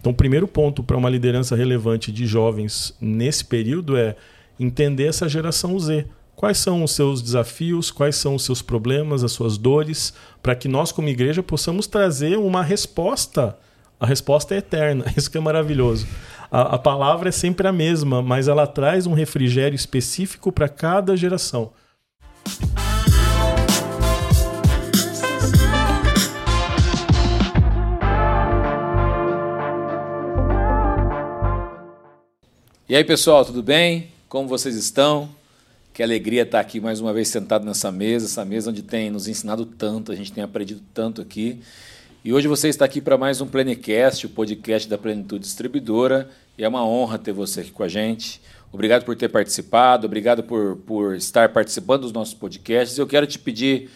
Então, o primeiro ponto para uma liderança relevante de jovens nesse período é entender essa geração Z. Quais são os seus desafios, quais são os seus problemas, as suas dores, para que nós, como igreja, possamos trazer uma resposta. A resposta é eterna, isso que é maravilhoso. A, a palavra é sempre a mesma, mas ela traz um refrigério específico para cada geração. E aí, pessoal, tudo bem? Como vocês estão? Que alegria estar aqui mais uma vez sentado nessa mesa, essa mesa onde tem nos ensinado tanto, a gente tem aprendido tanto aqui. E hoje você está aqui para mais um Plenecast, o podcast da Plenitude Distribuidora, e é uma honra ter você aqui com a gente. Obrigado por ter participado, obrigado por, por estar participando dos nossos podcasts. Eu quero te pedir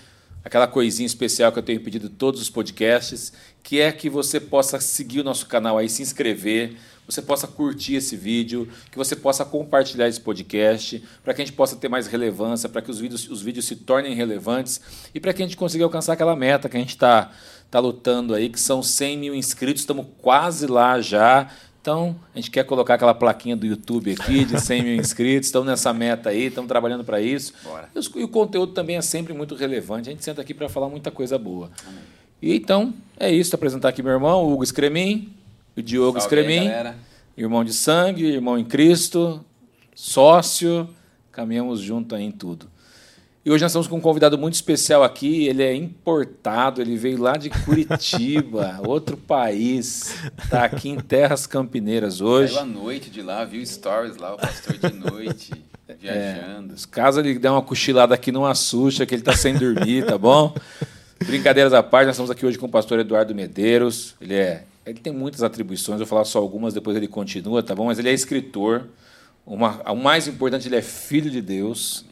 aquela coisinha especial que eu tenho pedido todos os podcasts, que é que você possa seguir o nosso canal aí, se inscrever, você possa curtir esse vídeo, que você possa compartilhar esse podcast, para que a gente possa ter mais relevância, para que os vídeos, os vídeos se tornem relevantes e para que a gente consiga alcançar aquela meta que a gente está tá lutando aí, que são 100 mil inscritos, estamos quase lá já. Então, a gente quer colocar aquela plaquinha do YouTube aqui de 100 mil inscritos, estamos nessa meta aí, estamos trabalhando para isso. E, e, o conteúdo também é sempre muito relevante, a gente senta aqui para falar muita coisa boa. Amém. E então, é isso, apresentar aqui meu irmão, Hugo Scremin, o Diogo Scremin, irmão de sangue, irmão em Cristo, sócio, caminhamos junto aí em tudo. E hoje nós estamos com um convidado muito especial aqui. Ele é importado, ele veio lá de Curitiba, outro país. Está aqui em Terras Campineiras hoje. Saiu à noite de lá, viu stories lá, o pastor de noite, viajando. É, caso ele dê uma cochilada aqui, não assusta, que ele está sem dormir, tá bom? Brincadeiras à parte, nós estamos aqui hoje com o pastor Eduardo Medeiros. Ele é ele tem muitas atribuições, eu vou falar só algumas, depois ele continua, tá bom? Mas ele é escritor. Uma, o mais importante, ele é filho de Deus.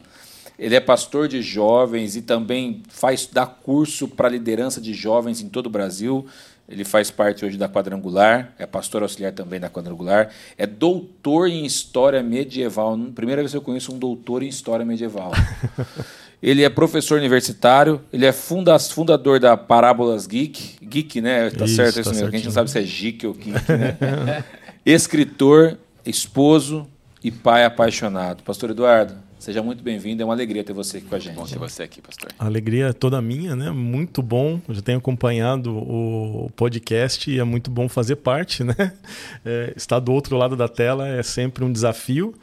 Ele é pastor de jovens e também faz dá curso para liderança de jovens em todo o Brasil. Ele faz parte hoje da Quadrangular, é pastor auxiliar também da Quadrangular, é doutor em História Medieval. Primeira vez que eu conheço um doutor em História Medieval. Ele é professor universitário, ele é funda fundador da Parábolas Geek. Geek, né? Tá isso, certo isso tá mesmo. A gente não sabe se é geek ou geek, né? Escritor, esposo e pai apaixonado. Pastor Eduardo, seja muito bem-vindo. É uma alegria ter você aqui com a gente. Bom ter você aqui, pastor. A alegria é toda minha, né? Muito bom. Eu já tenho acompanhado o podcast e é muito bom fazer parte, né? É, estar do outro lado da tela é sempre um desafio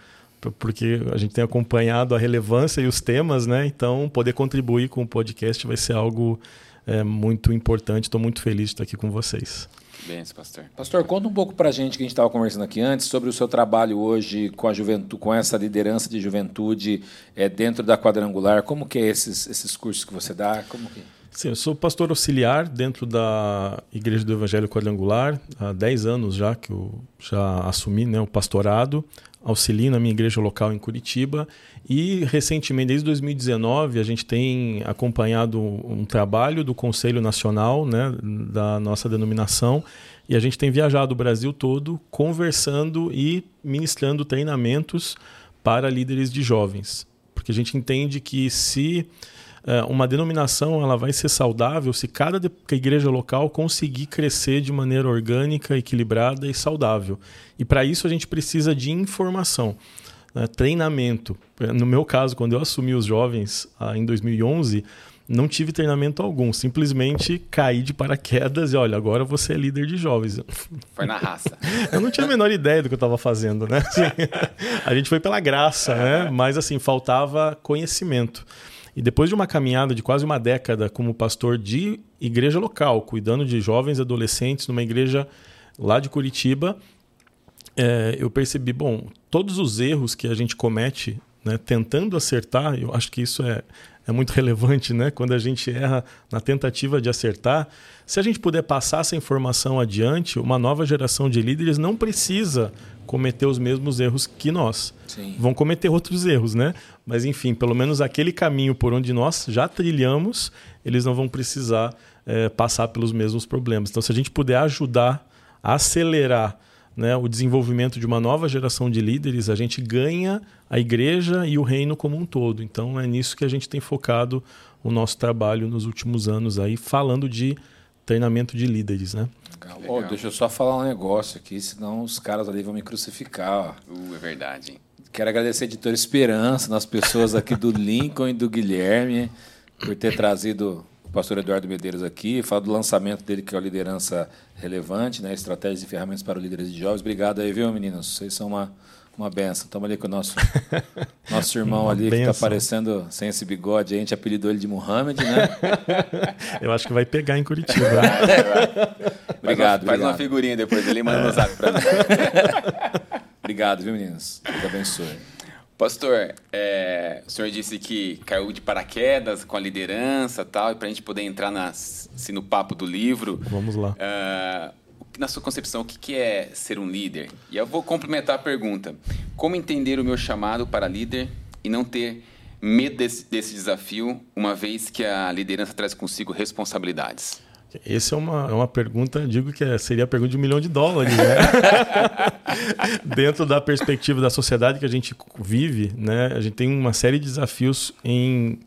porque a gente tem acompanhado a relevância e os temas, né? Então, poder contribuir com o podcast vai ser algo é, muito importante. Estou muito feliz de estar aqui com vocês. Bem, pastor. Pastor, conta um pouco para a gente que a gente estava conversando aqui antes sobre o seu trabalho hoje com a juventude, com essa liderança de juventude é, dentro da quadrangular. Como que é esses, esses cursos que você dá? Como que... Sim, eu sou pastor auxiliar dentro da Igreja do Evangelho Quadrangular há 10 anos já que eu já assumi né, o pastorado auxilio na minha igreja local em Curitiba. E recentemente, desde 2019, a gente tem acompanhado um trabalho do Conselho Nacional né, da nossa denominação. E a gente tem viajado o Brasil todo conversando e ministrando treinamentos para líderes de jovens, porque a gente entende que se uma denominação ela vai ser saudável se cada igreja local conseguir crescer de maneira orgânica, equilibrada e saudável. E para isso a gente precisa de informação, né? treinamento. No meu caso, quando eu assumi os jovens ah, em 2011, não tive treinamento algum, simplesmente caí de paraquedas e olha, agora você é líder de jovens. Foi na raça. eu não tinha a menor ideia do que eu estava fazendo, né? Assim, a gente foi pela graça, né? Mas assim, faltava conhecimento. E depois de uma caminhada de quase uma década como pastor de igreja local, cuidando de jovens adolescentes numa igreja lá de Curitiba, é, eu percebi, bom, todos os erros que a gente comete né, tentando acertar, eu acho que isso é, é muito relevante, né? Quando a gente erra na tentativa de acertar, se a gente puder passar essa informação adiante, uma nova geração de líderes não precisa cometer os mesmos erros que nós. Sim. Vão cometer outros erros, né? Mas enfim, pelo menos aquele caminho por onde nós já trilhamos, eles não vão precisar é, passar pelos mesmos problemas. Então, se a gente puder ajudar a acelerar né, o desenvolvimento de uma nova geração de líderes, a gente ganha a igreja e o reino como um todo. Então, é nisso que a gente tem focado o nosso trabalho nos últimos anos aí, falando de treinamento de líderes, né? Oh, deixa eu só falar um negócio aqui, senão os caras ali vão me crucificar. Ó. Uh, é verdade. Quero agradecer a Editora Esperança, nas pessoas aqui do Lincoln e do Guilherme, por ter trazido o pastor Eduardo Medeiros aqui, falar do lançamento dele, que é a liderança relevante, né? estratégias e ferramentas para líderes de jovens. Obrigado aí, viu, meninos? Vocês são uma, uma benção. Estamos ali com o nosso, nosso irmão ali, benção. que está aparecendo sem esse bigode. A gente apelidou ele de Muhammad, né? Eu acho que vai pegar em Curitiba. obrigado, faz uma, faz uma figurinha depois ali e manda no zap para mim. obrigado, viu, meninos? Deus abençoe. Pastor, é, o senhor disse que caiu de paraquedas com a liderança tal, e para a gente poder entrar na, assim, no papo do livro. Vamos lá. Uh, na sua concepção, o que é ser um líder? E eu vou complementar a pergunta. Como entender o meu chamado para líder e não ter medo desse, desse desafio, uma vez que a liderança traz consigo responsabilidades? Essa é uma, é uma pergunta, digo que é, seria a pergunta de um milhão de dólares, né? Dentro da perspectiva da sociedade que a gente vive, né? A gente tem uma série de desafios em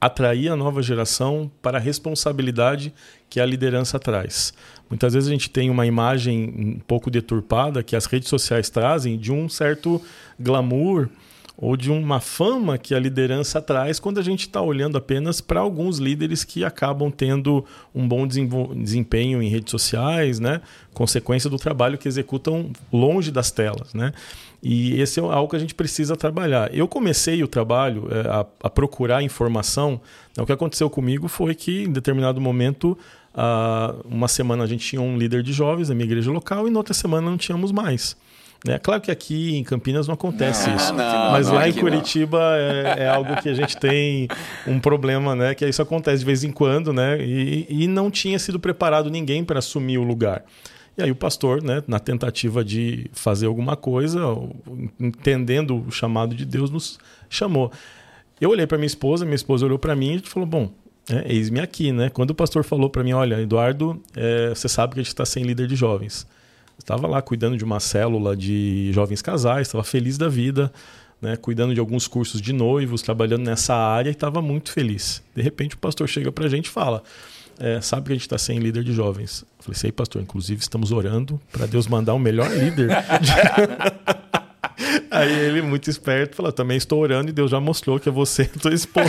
atrair a nova geração para a responsabilidade que a liderança traz. Muitas vezes a gente tem uma imagem um pouco deturpada que as redes sociais trazem de um certo glamour ou de uma fama que a liderança traz quando a gente está olhando apenas para alguns líderes que acabam tendo um bom desempenho em redes sociais, né? consequência do trabalho que executam longe das telas. Né? E esse é algo que a gente precisa trabalhar. Eu comecei o trabalho é, a, a, procurar informação. Né? O que aconteceu comigo foi que, em determinado momento, uh, uma semana a gente tinha um líder de jovens na minha igreja local e na outra semana não tínhamos mais. É claro que aqui em Campinas não acontece não, isso, não, mas não, lá em Curitiba é, é, algo que a gente tem um problema, né? Que isso acontece de vez em quando, né? E, e não tinha sido preparado ninguém para assumir o lugar. E aí o pastor, né, na tentativa de fazer alguma coisa, entendendo o chamado de Deus, nos chamou. Eu olhei para minha esposa, minha esposa olhou para mim e a gente falou: bom, é, eis-me aqui, né? Quando o pastor falou para mim, olha, Eduardo, é, você sabe que a gente está sem líder de jovens estava lá cuidando de uma célula de jovens casais, estava feliz da vida, né, cuidando de alguns cursos de noivos, trabalhando nessa área e estava muito feliz. De repente o pastor chega para a gente e fala: é, sabe que a gente está sem líder de jovens. Eu falei, sei, pastor, inclusive estamos orando para Deus mandar o um melhor líder. Aí ele, muito esperto, falou: também estou orando e Deus já mostrou que é você e tua esposa.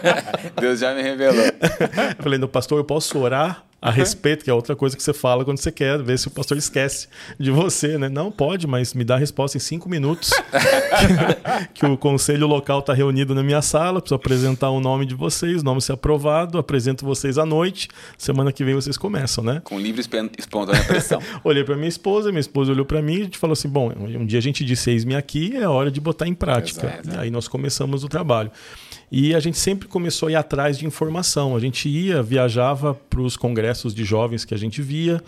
Deus já me revelou. Eu falei: no pastor, eu posso orar a respeito, que é outra coisa que você fala quando você quer ver se o pastor esquece de você, né? Não pode, mas me dá a resposta em cinco minutos. que, que o conselho local está reunido na minha sala, preciso apresentar o nome de vocês, o nome ser aprovado, apresento vocês à noite. Semana que vem vocês começam, né? Com livre espontânea pressão. Olhei para minha esposa, minha esposa olhou para mim e falou assim: bom, um dia a gente disse eis-me aqui, é hora de botar em prática. Exato. E aí nós começamos o trabalho. E a gente sempre começou a ir atrás de informação. A gente ia, viajava para os congressos de jovens que a gente via,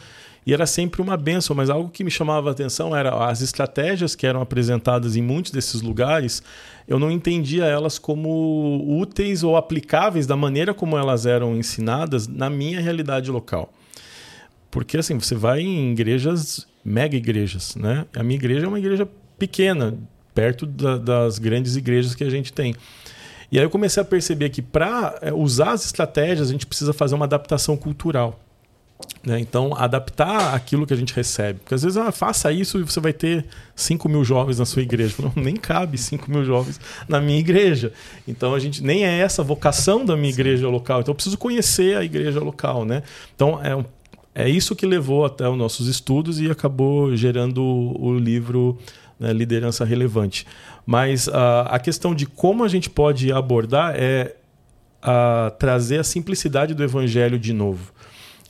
e era sempre uma benção, mas algo que me chamava a atenção era as estratégias que eram apresentadas em muitos desses lugares, eu não entendia elas como úteis ou aplicáveis da maneira como elas eram ensinadas na minha realidade local. Porque assim, você vai em igrejas, mega igrejas, né? A minha igreja é uma igreja pequena, perto da, das grandes igrejas que a gente tem. E aí eu comecei a perceber que para é, usar as estratégias a gente precisa fazer uma adaptação cultural. Né? Então, adaptar aquilo que a gente recebe. Porque às vezes, ah, faça isso e você vai ter 5 mil jovens na sua igreja. Não, nem cabe 5 mil jovens na minha igreja. Então, a gente nem é essa a vocação da minha igreja local. Então, eu preciso conhecer a igreja local. Né? Então, é, é isso que levou até os nossos estudos e acabou gerando o, o livro né, Liderança Relevante. Mas uh, a questão de como a gente pode abordar é uh, trazer a simplicidade do evangelho de novo.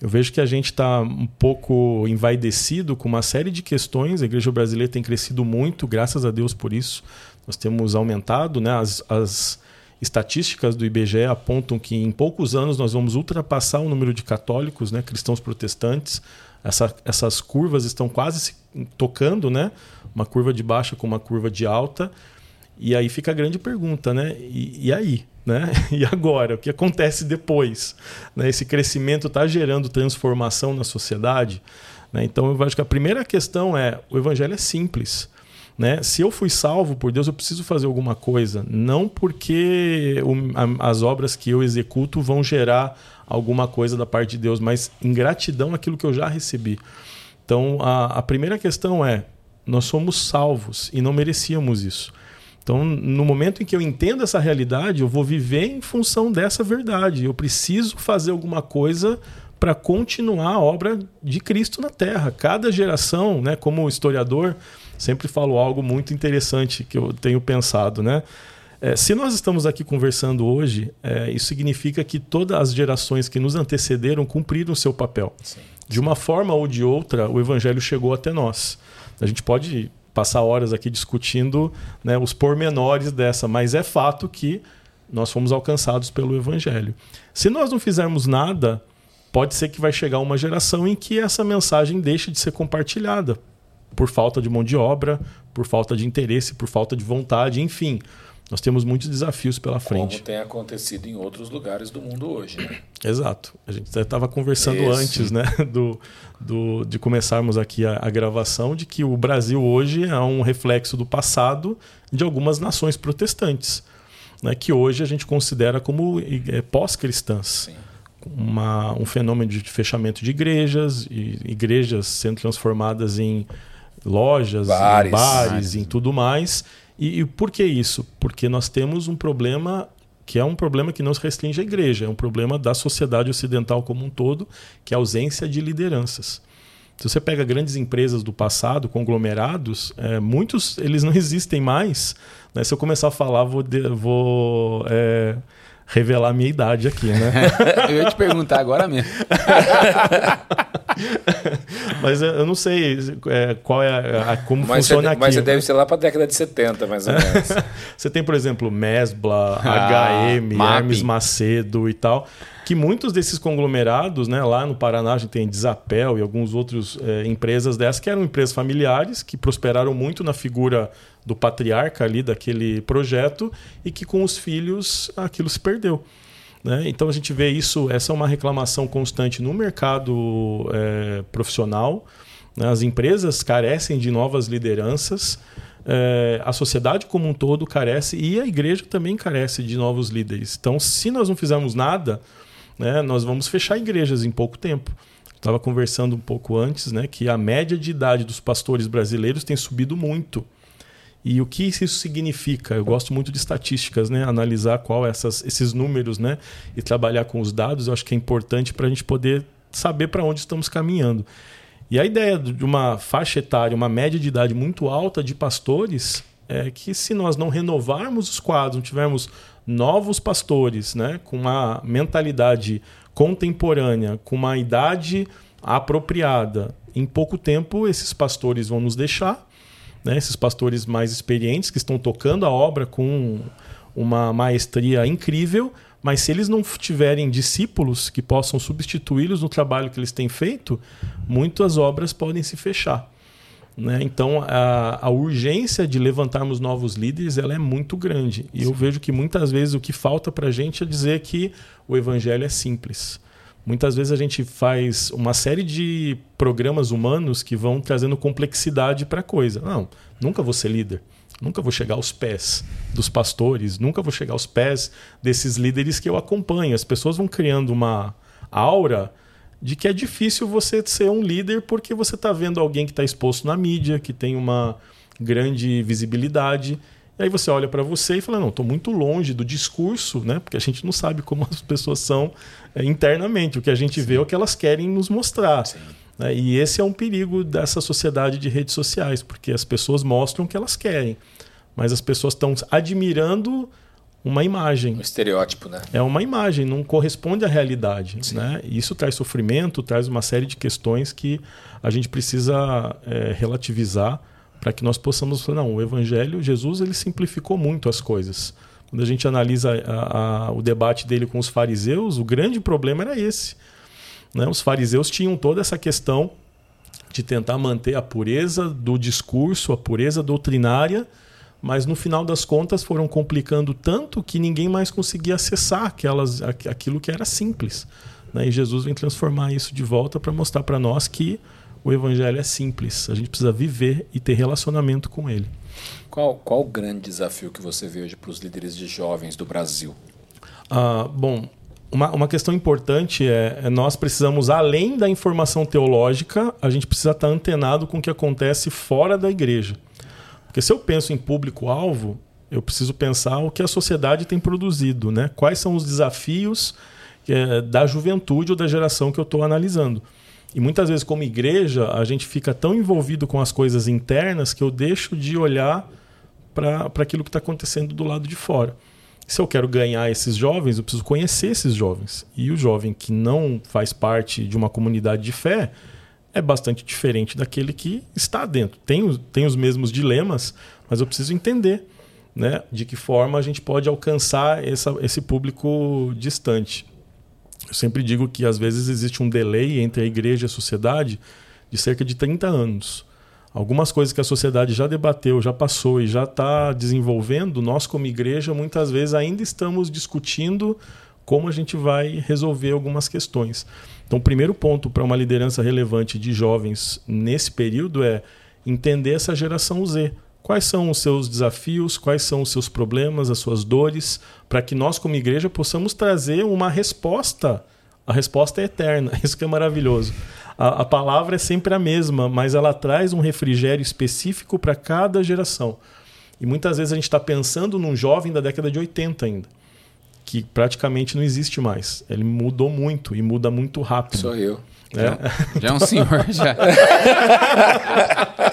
Eu vejo que a gente está um pouco envaidecido com uma série de questões. A igreja brasileira tem crescido muito, graças a Deus por isso. Nós temos aumentado, né? As, as estatísticas do IBGE apontam que em poucos anos nós vamos ultrapassar o número de católicos, né? cristãos protestantes. Essa, essas curvas estão quase se tocando, né? Uma curva de baixa com uma curva de alta. E aí fica a grande pergunta, né? E, e aí? Né? E agora? O que acontece depois? Né? Esse crescimento está gerando transformação na sociedade? Né? Então eu acho que a primeira questão é: o evangelho é simples. Né? Se eu fui salvo por Deus, eu preciso fazer alguma coisa. Não porque o, a, as obras que eu executo vão gerar alguma coisa da parte de Deus, mas em gratidão àquilo que eu já recebi. Então, a, a primeira questão é: nós somos salvos e não merecíamos isso. Então, no momento em que eu entendo essa realidade, eu vou viver em função dessa verdade. Eu preciso fazer alguma coisa para continuar a obra de Cristo na Terra. Cada geração, né, como historiador, sempre falo algo muito interessante que eu tenho pensado, né? É, se nós estamos aqui conversando hoje, é, isso significa que todas as gerações que nos antecederam cumpriram o seu papel. Sim. De uma forma ou de outra, o evangelho chegou até nós. A gente pode passar horas aqui discutindo né, os pormenores dessa, mas é fato que nós fomos alcançados pelo evangelho. Se nós não fizermos nada, pode ser que vai chegar uma geração em que essa mensagem deixe de ser compartilhada por falta de mão de obra, por falta de interesse, por falta de vontade, enfim. Nós temos muitos desafios pela frente. Como tem acontecido em outros lugares do mundo hoje. Né? Exato. A gente estava conversando Esse. antes né, do, do, de começarmos aqui a, a, gravação de que o Brasil hoje é um reflexo do passado de algumas nações protestantes, né, que hoje a gente considera como é, pós-cristãs. Uma, um fenômeno de fechamento de igrejas, e igrejas sendo transformadas em lojas, bares, em, bares, em tudo mais. E, e por que isso? Porque nós temos um problema que é um problema que não se restringe à igreja, é um problema da sociedade ocidental como um todo, que é a ausência de lideranças. Se você pega grandes empresas do passado, conglomerados, é, muitos eles não existem mais. Né? Se eu começar a falar, vou, de, vou é, revelar a minha idade aqui, né? eu ia te perguntar agora mesmo. mas eu não sei é, qual é a, a como mas funciona você, aqui. Mas você deve ser lá para a década de 70, mais ou menos. você tem, por exemplo, Mesbla, ah, HM, Hermes Macedo e tal que muitos desses conglomerados, né, lá no Paraná a gente tem Desapel e alguns outros é, empresas dessas que eram empresas familiares que prosperaram muito na figura do patriarca ali daquele projeto e que com os filhos aquilo se perdeu. Né? Então a gente vê isso, essa é uma reclamação constante no mercado é, profissional. Né? As empresas carecem de novas lideranças, é, a sociedade como um todo carece e a igreja também carece de novos líderes. Então, se nós não fizermos nada, né, nós vamos fechar igrejas em pouco tempo. Estava conversando um pouco antes né, que a média de idade dos pastores brasileiros tem subido muito. E o que isso significa? Eu gosto muito de estatísticas, né? Analisar qual essas, esses números, né? E trabalhar com os dados, eu acho que é importante para a gente poder saber para onde estamos caminhando. E a ideia de uma faixa etária, uma média de idade muito alta de pastores, é que se nós não renovarmos os quadros, não tivermos novos pastores, né? Com uma mentalidade contemporânea, com uma idade apropriada, em pouco tempo esses pastores vão nos deixar né? esses pastores mais experientes que estão tocando a obra com uma maestria incrível, mas se eles não tiverem discípulos que possam substituí-los no trabalho que eles têm feito, muitas obras podem se fechar. Né? Então, a, a, urgência de levantarmos novos líderes ela é muito grande. E Sim. eu vejo que muitas vezes o que falta para a gente é dizer que o evangelho é simples. Muitas vezes a gente faz uma série de programas humanos que vão trazendo complexidade para a coisa. Não, nunca vou ser líder. Nunca vou chegar aos pés dos pastores, nunca vou chegar aos pés desses líderes que eu acompanho. As pessoas vão criando uma aura de que é difícil você ser um líder porque você está vendo alguém que está exposto na mídia, que tem uma grande visibilidade e aí você olha para você e fala, não, estou muito longe do discurso, né? Porque a gente não sabe como as pessoas são é, internamente. O que a gente Sim. vê é o que elas querem nos mostrar. Né? E esse é um perigo dessa sociedade de redes sociais, porque as pessoas mostram o que elas querem. Mas as pessoas estão admirando uma imagem. Um estereótipo, né? É uma imagem, não corresponde à realidade. Né? E isso traz sofrimento, traz uma série de questões que a gente precisa é, relativizar para que nós possamos falar, não, o evangelho, Jesus, ele simplificou muito as coisas. Quando a gente analisa a, a, o debate dele com os fariseus, o grande problema era esse. Né? Os fariseus tinham toda essa questão de tentar manter a pureza do discurso, a pureza doutrinária, mas no final das contas foram complicando tanto que ninguém mais conseguia acessar aquelas, aquilo que era simples. Né? E Jesus vem transformar isso de volta para mostrar para nós que o evangelho é simples. A gente precisa viver e ter relacionamento com ele. Qual, qual o grande desafio que você vê hoje para os líderes de jovens do Brasil? Ah, bom, uma, uma questão importante é, é, nós precisamos, além da informação teológica, a gente precisa estar antenado com o que acontece fora da igreja. Porque se eu penso em público-alvo, eu preciso pensar o que a sociedade tem produzido, né? quais são os desafios é, da juventude ou da geração que eu estou analisando. E muitas vezes, como igreja, a gente fica tão envolvido com as coisas internas que eu deixo de olhar para aquilo que está acontecendo do lado de fora. Se eu quero ganhar esses jovens, eu preciso conhecer esses jovens. E o jovem que não faz parte de uma comunidade de fé é bastante diferente daquele que está dentro. Tem, tem os mesmos dilemas, mas eu preciso entender né, de que forma a gente pode alcançar essa, esse público distante. Eu sempre digo que às vezes existe um delay entre a igreja e a sociedade de cerca de 30 anos. Algumas coisas que a sociedade já debateu, já passou e já está desenvolvendo, nós, como igreja, muitas vezes ainda estamos discutindo como a gente vai resolver algumas questões. Então, o primeiro ponto para uma liderança relevante de jovens nesse período é entender essa geração Z. Quais são os seus desafios, quais são os seus problemas, as suas dores, para que nós, como igreja, possamos trazer uma resposta. A resposta é eterna, isso que é maravilhoso. A, a palavra é sempre a mesma, mas ela traz um refrigério específico para cada geração. E muitas vezes a gente está pensando num jovem da década de 80 ainda, que praticamente não existe mais. Ele mudou muito e muda muito rápido. Sou eu. É. Já, já é um senhor, já.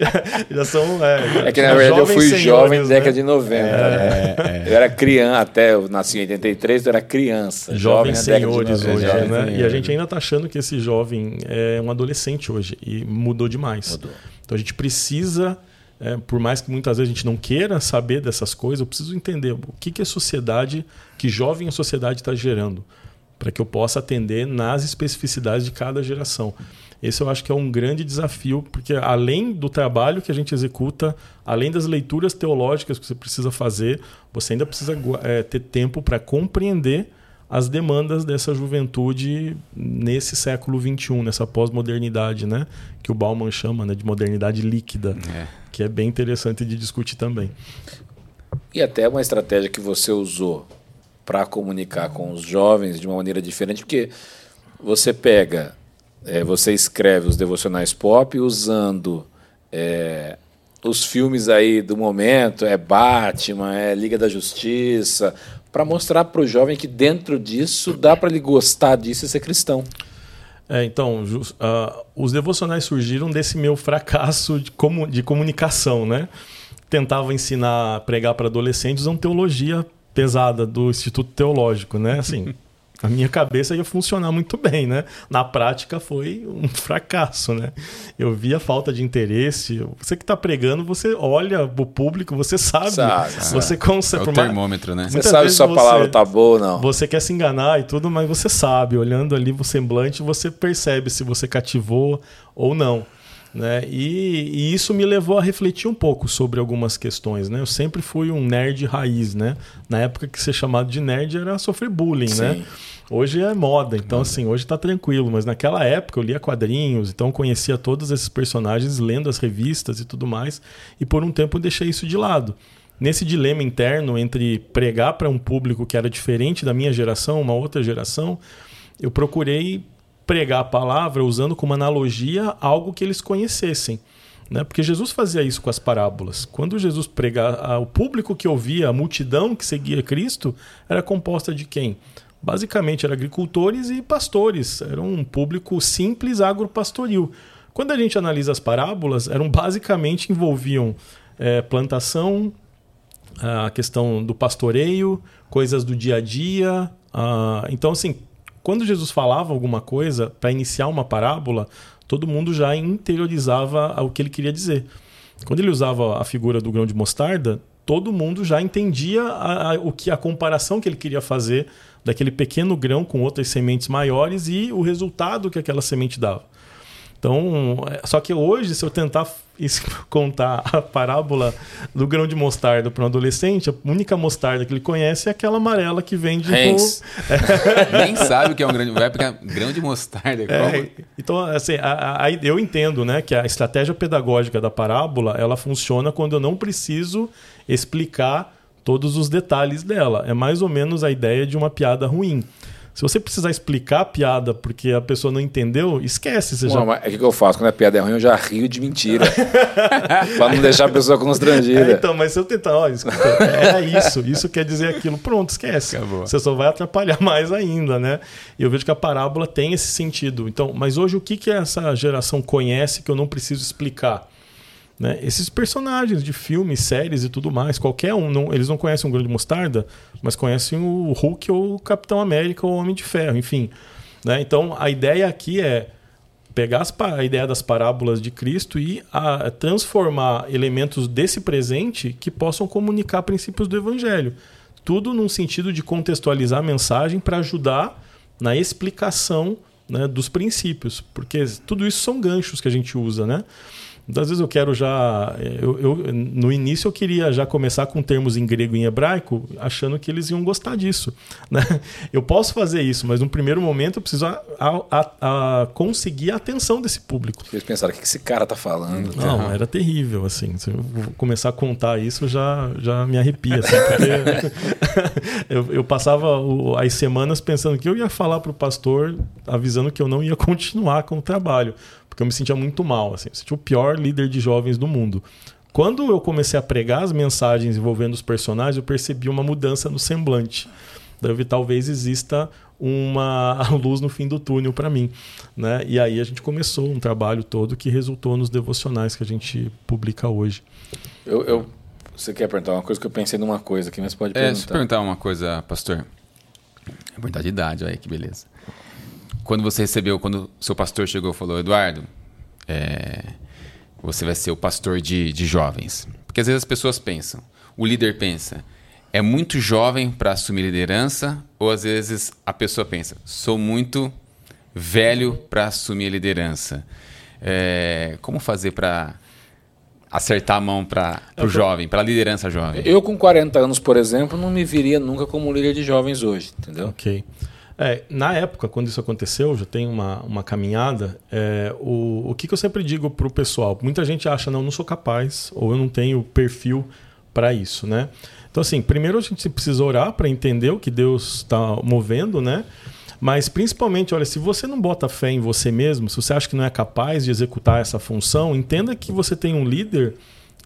já são. É, é que na verdade eu fui jovem na década né? de 90. É, né? eu era criança, até eu nasci em 83, eu era criança. Jovens senhores hoje, jovem né? E a gente ainda está achando que esse jovem é um adolescente hoje e mudou demais. Mudou. Então a gente precisa. É, por mais que muitas vezes a gente não queira saber dessas coisas, eu preciso entender o que, que a sociedade, que jovem a sociedade está gerando, para que eu possa atender nas especificidades de cada geração. Esse eu acho que é um grande desafio, porque além do trabalho que a gente executa, além das leituras teológicas que você precisa fazer, você ainda precisa é, ter tempo para compreender as demandas dessa juventude nesse século XXI, nessa pós-modernidade, né? Que o Bauman chama né, de modernidade líquida, é. que é bem interessante de discutir também. E até uma estratégia que você usou para comunicar com os jovens de uma maneira diferente, porque você pega é, você escreve os devocionais pop usando é, os filmes aí do momento, é Batman, é Liga da Justiça, para mostrar para o jovem que dentro disso dá para ele gostar disso e ser cristão. É, então, uh, os devocionais surgiram desse meu fracasso de, comu de comunicação, né? Tentava ensinar, pregar para adolescentes uma teologia pesada do Instituto Teológico, né? Assim, a minha cabeça ia funcionar muito bem, né? Na prática foi um fracasso, né? Eu vi a falta de interesse. Você que está pregando, você olha o público, você sabe. sabe você consegue. É o termômetro, né? Você sabe se a palavra tá boa ou não. Você quer se enganar e tudo, mas você sabe. Olhando ali o semblante, você percebe se você cativou ou não. Né? E, e, isso me levou a refletir um pouco sobre algumas questões. Né? Eu sempre fui um nerd raiz. Né? Na época que ser chamado de nerd era sofrer bullying. Né? Hoje é moda, então assim, hoje está tranquilo. Mas naquela época eu lia quadrinhos, então conhecia todos esses personagens lendo as revistas e tudo mais. E por um tempo eu deixei isso de lado. Nesse dilema interno entre pregar para um público que era diferente da minha geração, uma outra geração, eu procurei pregar a palavra usando como analogia algo que eles conhecessem. Né? Porque Jesus fazia isso com as parábolas. Quando Jesus pregava, o público que ouvia, a multidão que seguia Cristo, era composta de quem? Basicamente, eram agricultores e pastores. Era um público simples agropastoril. Quando a gente analisa as parábolas, eram basicamente envolviam é, plantação, a questão do pastoreio, coisas do dia a dia. então, assim, quando Jesus falava alguma coisa para iniciar uma parábola, todo mundo já interiorizava o que ele queria dizer. Quando ele usava a figura do grão de mostarda, todo mundo já entendia a, a, o que a comparação que ele queria fazer daquele pequeno grão com outras sementes maiores e o resultado que aquela semente dava. Então, é, só que hoje, se eu tentar contar a parábola do grão de mostarda para um adolescente, a única mostarda que ele conhece é aquela amarela que vende Hanks. no... Nem sabe o que é um grão de, vai pegar grão de mostarda. É, então, assim, a, a, eu entendo né, que a estratégia pedagógica da parábola ela funciona quando eu não preciso explicar todos os detalhes dela. É mais ou menos a ideia de uma piada ruim. Se você precisar explicar a piada porque a pessoa não entendeu, esquece. Você já... É o que eu faço? Quando a piada é ruim, eu já rio de mentira. para não deixar a pessoa constrangida. É, então, mas se eu tentar, ó, escuta, é isso, isso quer dizer aquilo, pronto, esquece. Acabou. Você só vai atrapalhar mais ainda, né? E eu vejo que a parábola tem esse sentido. Então, mas hoje o que, que essa geração conhece que eu não preciso explicar? Né? Esses personagens de filmes, séries e tudo mais, qualquer um, não, eles não conhecem o Grande Mostarda, mas conhecem o Hulk ou o Capitão América ou o Homem de Ferro, enfim. Né? Então a ideia aqui é pegar as, a ideia das parábolas de Cristo e a, transformar elementos desse presente que possam comunicar princípios do Evangelho. Tudo num sentido de contextualizar a mensagem para ajudar na explicação né, dos princípios, porque tudo isso são ganchos que a gente usa, né? Às vezes eu quero já. Eu, eu, no início eu queria já começar com termos em grego e em hebraico, achando que eles iam gostar disso. Né? Eu posso fazer isso, mas no primeiro momento eu preciso a, a, a conseguir a atenção desse público. Eles pensaram, o que esse cara tá falando? Não, era terrível, assim. Se eu começar a contar isso, já, já me arrepia. Assim, eu, eu passava as semanas pensando que eu ia falar para o pastor, avisando que eu não ia continuar com o trabalho porque eu me sentia muito mal, assim, eu sentia o pior líder de jovens do mundo. Quando eu comecei a pregar as mensagens envolvendo os personagens, eu percebi uma mudança no semblante. Daí talvez exista uma luz no fim do túnel para mim, né? E aí a gente começou um trabalho todo que resultou nos devocionais que a gente publica hoje. Eu, eu você quer perguntar uma coisa que eu pensei numa coisa aqui, mas pode perguntar. É, deixa eu perguntar uma coisa, pastor. É perguntar de idade, olha que beleza quando você recebeu, quando seu pastor chegou e falou, Eduardo, é, você vai ser o pastor de, de jovens. Porque às vezes as pessoas pensam, o líder pensa, é muito jovem para assumir liderança, ou às vezes a pessoa pensa, sou muito velho para assumir a liderança. É, como fazer para acertar a mão para o jovem, para a liderança jovem? Eu, com 40 anos, por exemplo, não me viria nunca como líder de jovens hoje, entendeu? Ok. É, na época, quando isso aconteceu, já tem uma, uma caminhada, é, o, o que, que eu sempre digo para o pessoal? Muita gente acha, não, não sou capaz, ou eu não tenho perfil para isso, né? Então, assim, primeiro a gente precisa orar para entender o que Deus está movendo, né? Mas principalmente, olha, se você não bota fé em você mesmo, se você acha que não é capaz de executar essa função, entenda que você tem um líder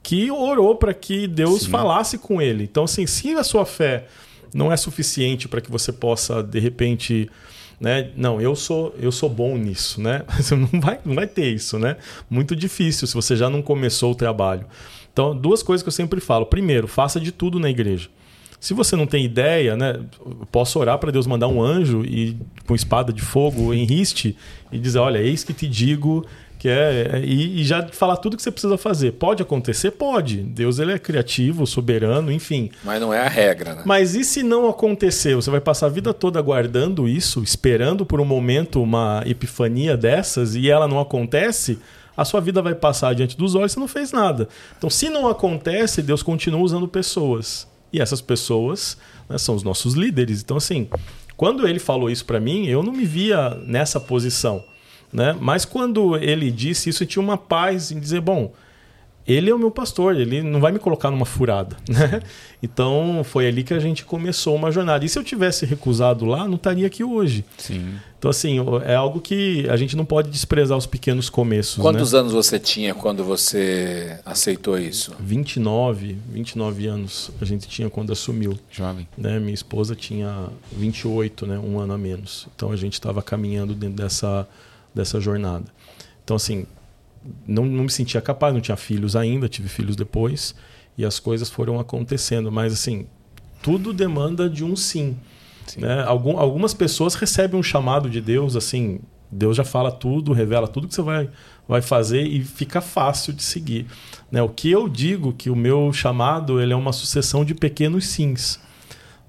que orou para que Deus Sim. falasse com ele. Então, assim, se a sua fé não é suficiente para que você possa, de repente. Né? Não, eu sou eu sou bom nisso, né? Você não vai, não vai ter isso, né? Muito difícil se você já não começou o trabalho. Então, duas coisas que eu sempre falo. Primeiro, faça de tudo na igreja. Se você não tem ideia, né, posso orar para Deus mandar um anjo e com espada de fogo em riste e dizer, olha, eis que te digo que é, e, e, já falar tudo que você precisa fazer. Pode acontecer? Pode. Deus ele é criativo, soberano, enfim. Mas não é a regra, né? Mas e se não acontecer? Você vai passar a vida toda aguardando isso, esperando por um momento uma epifania dessas e ela não acontece? A sua vida vai passar diante dos olhos e você não fez nada. Então, se não acontece, Deus continua usando pessoas. E essas pessoas né, são os nossos líderes. Então, assim, quando ele falou isso para mim, eu não me via nessa posição. Né? Mas quando ele disse isso, eu tinha uma paz em dizer: bom, ele é o meu pastor, ele não vai me colocar numa furada. Né? Então foi ali que a gente começou uma jornada. E se eu tivesse recusado lá, não estaria aqui hoje. Sim. Então, assim, é algo que a gente não pode desprezar os pequenos começos. Quantos né? anos você tinha quando você aceitou isso? 29, 29 anos a gente tinha quando assumiu. Jovem. Né? Minha esposa tinha 28, né? um ano a menos. Então a gente estava caminhando dentro dessa dessa jornada. Então, assim, não, não me sentia capaz, não tinha filhos ainda, tive filhos depois, e as coisas foram acontecendo. Mas, assim, tudo demanda de um sim. sim. Né? Algum, algumas pessoas recebem um chamado de Deus, assim, Deus já fala tudo, revela tudo que você vai, vai fazer e fica fácil de seguir. Né? O que eu digo que o meu chamado ele é uma sucessão de pequenos sims.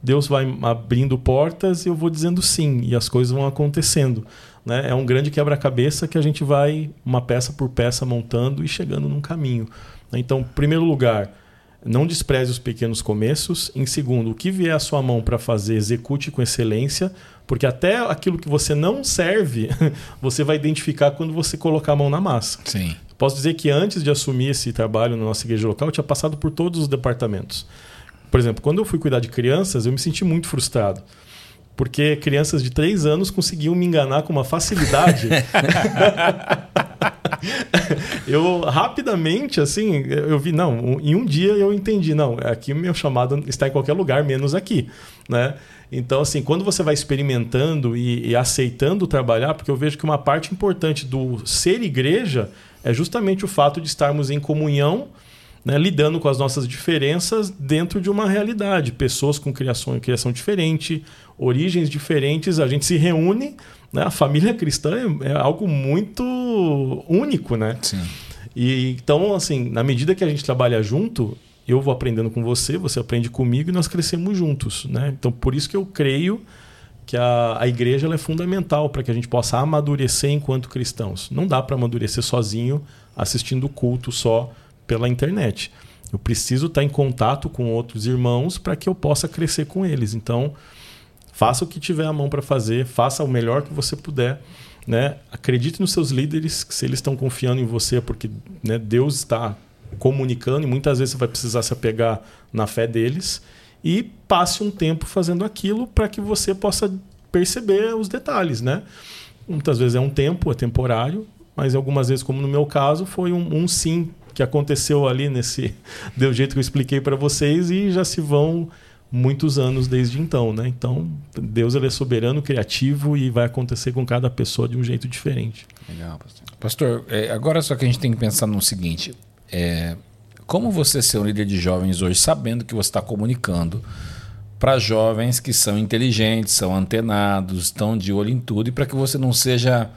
Deus vai abrindo portas e eu vou dizendo sim, e as coisas vão acontecendo. Né, é um grande quebra-cabeça que a gente vai uma peça por peça montando e chegando num caminho. Né? Então, em primeiro lugar, não despreze os pequenos começos. Em segundo, o que vier à sua mão para fazer, execute com excelência, porque até aquilo que você não serve, você vai identificar quando você colocar a mão na massa. Sim. Posso dizer que antes de assumir esse trabalho na nossa igreja local, eu tinha passado por todos os departamentos. Por exemplo, quando eu fui cuidar de crianças, eu me senti muito frustrado. Porque crianças de 3 anos conseguiam me enganar com uma facilidade. eu rapidamente, assim, eu vi, não, em um dia eu entendi, não, aqui meu chamado está em qualquer lugar, menos aqui, né? Então, assim, quando você vai experimentando e, e aceitando trabalhar, porque eu vejo que uma parte importante do ser igreja é justamente o fato de estarmos em comunhão, né, lidando com as nossas diferenças dentro de uma realidade. Pessoas com criação, criação diferente, origens diferentes, a gente se reúne. Né? A família cristã é, é algo muito único, né? Sim. E, então, assim, na medida que a gente trabalha junto, eu vou aprendendo com você, você aprende comigo e nós crescemos juntos, né? Então, por isso que eu creio que a, a igreja é fundamental para que a gente possa amadurecer enquanto cristãos. Não dá para amadurecer sozinho assistindo culto só pela internet. Eu preciso estar em contato com outros irmãos para que eu possa crescer com eles. Então, faça o que tiver a mão para fazer, faça o melhor que você puder. Né? Acredite nos seus líderes, se eles estão confiando em você, é porque né, Deus está comunicando e muitas vezes você vai precisar se apegar na fé deles. E passe um tempo fazendo aquilo para que você possa perceber os detalhes. Né? Muitas vezes é um tempo, é temporário, mas algumas vezes, como no meu caso, foi um, um sim que aconteceu ali nesse do jeito que eu expliquei para vocês e já se vão muitos anos desde então, né? Então, Deus ele é soberano, criativo e vai acontecer com cada pessoa de um jeito diferente. Legal, pastor. Pastor, é, agora só que a gente tem que pensar no seguinte: é, como você ser um líder de jovens hoje, sabendo que você está comunicando para jovens que são inteligentes, são antenados, estão de olho em tudo, e para que você não seja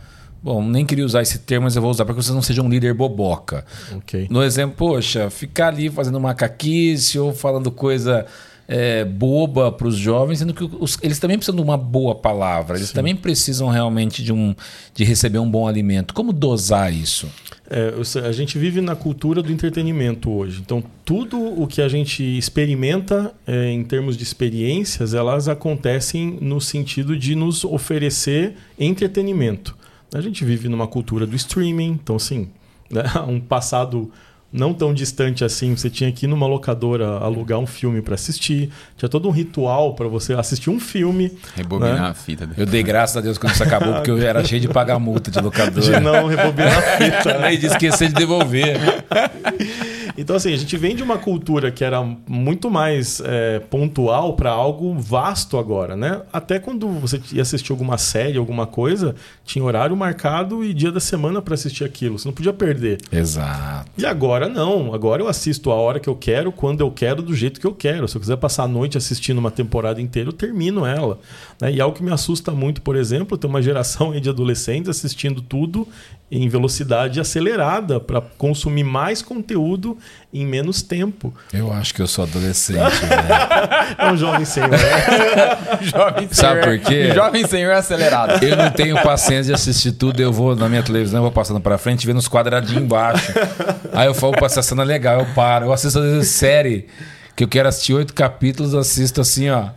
Bom, nem queria usar esse termo, mas eu vou usar para que você não seja um líder boboca. Ok. No exemplo, poxa, ficar ali fazendo macaquice ou falando coisa é, boba para os jovens, sendo que os, eles também precisam de uma boa palavra, eles Sim. também precisam realmente de, um, de receber um bom alimento. Como dosar isso? É, a gente vive na cultura do entretenimento hoje. Então, tudo o que a gente experimenta é, em termos de experiências, elas acontecem no sentido de nos oferecer entretenimento. A gente vive numa cultura do streaming, então assim, né? um passado não tão distante assim, você tinha que ir numa locadora alugar um filme para assistir, tinha todo um ritual para você assistir um filme. Rebobinar né? a fita. Eu dei graças a Deus quando isso acabou, porque eu era cheio de pagar multa de locadora. De não rebobinar a fita. Né? e de esquecer de devolver. Então, assim, a gente vem de uma cultura que era muito mais é, pontual para algo vasto agora, né? Até quando você ia assistir alguma série, alguma coisa, tinha horário marcado e dia da semana para assistir aquilo. Você não podia perder. Exato. E agora não. Agora eu assisto a hora que eu quero, quando eu quero, do jeito que eu quero. Se eu quiser passar a noite assistindo uma temporada inteira, eu termino ela. Né? E algo que me assusta muito, por exemplo, tem uma geração de adolescentes assistindo tudo em velocidade acelerada para consumir mais conteúdo em menos tempo. Eu acho que eu sou adolescente. é um jovem senhor. jovem senhor. Sabe por quê? Jovem senhor acelerado. Eu não tenho paciência de assistir tudo. Eu vou na minha televisão, eu vou passando para frente, vendo os quadradinhos embaixo. Aí eu falo, essa cena é legal, eu paro. Eu assisto às vezes série que eu quero assistir oito capítulos, assisto assim, ó.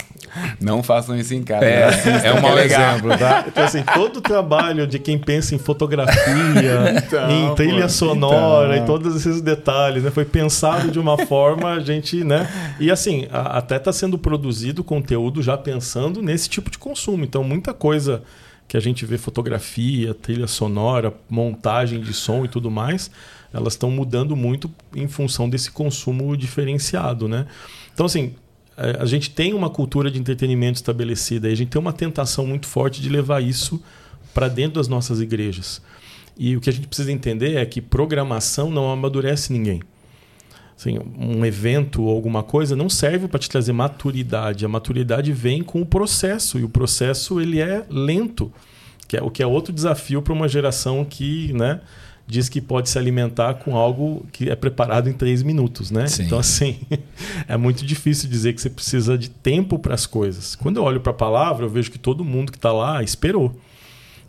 Não façam isso em casa. É, né? é um mau exemplo, tá? Então, assim, todo o trabalho de quem pensa em fotografia, então, em trilha pô, sonora então. e todos esses detalhes, né? Foi pensado de uma forma, a gente, né? E assim, a, até está sendo produzido conteúdo já pensando nesse tipo de consumo. Então, muita coisa que a gente vê fotografia, trilha sonora, montagem de som e tudo mais, elas estão mudando muito em função desse consumo diferenciado, né? Então, assim, é, a gente tem uma cultura de entretenimento estabelecida e a gente tem uma tentação muito forte de levar isso para dentro das nossas igrejas. E o que a gente precisa entender é que programação não amadurece ninguém. Assim, um evento ou alguma coisa não serve para te trazer maturidade. A maturidade vem com o processo e o processo ele é lento, que é o que é outro desafio para uma geração que, né, diz que pode se alimentar com algo que é preparado em três minutos, né? Sim. Então, assim, é muito difícil dizer que você precisa de tempo para as coisas. Quando eu olho para a palavra, eu vejo que todo mundo que está lá esperou.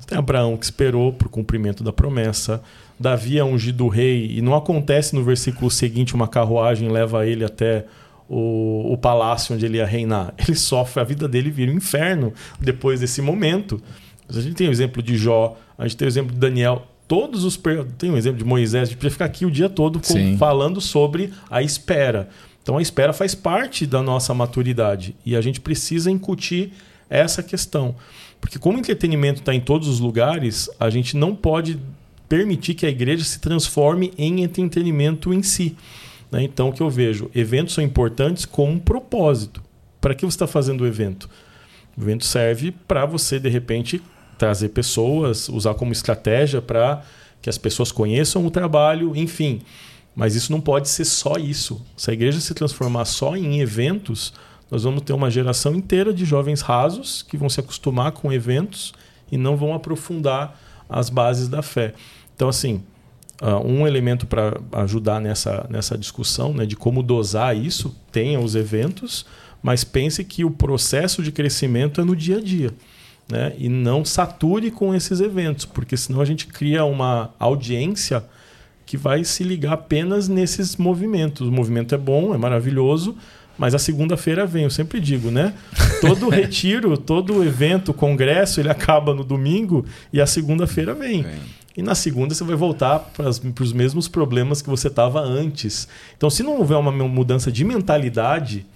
Tem Abraão que esperou para o cumprimento da promessa. Davi é ungido rei e não acontece no versículo seguinte uma carruagem leva ele até o, o, palácio onde ele ia reinar. Ele sofre, a vida dele vira um inferno depois desse momento. A gente tem o exemplo de Jó, a gente tem o exemplo de Daniel. Todos os. Tem um exemplo de Moisés, a gente podia ficar aqui o dia todo com, falando sobre a espera. Então a espera faz parte da nossa maturidade e a gente precisa incutir essa questão. Porque como o entretenimento está em todos os lugares, a gente não pode permitir que a igreja se transforme em entretenimento em si. Né? Então, o que eu vejo? Eventos são importantes com um propósito. Para que você está fazendo o evento? O evento serve para você, de repente, trazer pessoas, usar como estratégia para que as pessoas conheçam o trabalho, enfim. Mas isso não pode ser só isso. Se a igreja se transformar só em eventos, nós vamos ter uma geração inteira de jovens rasos que vão se acostumar com eventos e não vão aprofundar as bases da fé. Então, assim, uh, um elemento para ajudar nessa, nessa discussão né, de como dosar isso, tenha os eventos, mas pense que o processo de crescimento é no dia a dia. Né? E não sature com esses eventos, porque senão a gente cria uma audiência que vai se ligar apenas nesses movimentos. O movimento é bom, é maravilhoso, mas a segunda-feira vem, eu sempre digo, né? Todo retiro, todo evento, congresso, ele acaba no domingo e a segunda-feira vem. vem. E na segunda você vai voltar para os mesmos problemas que você estava antes. Então, se não houver uma mudança de mentalidade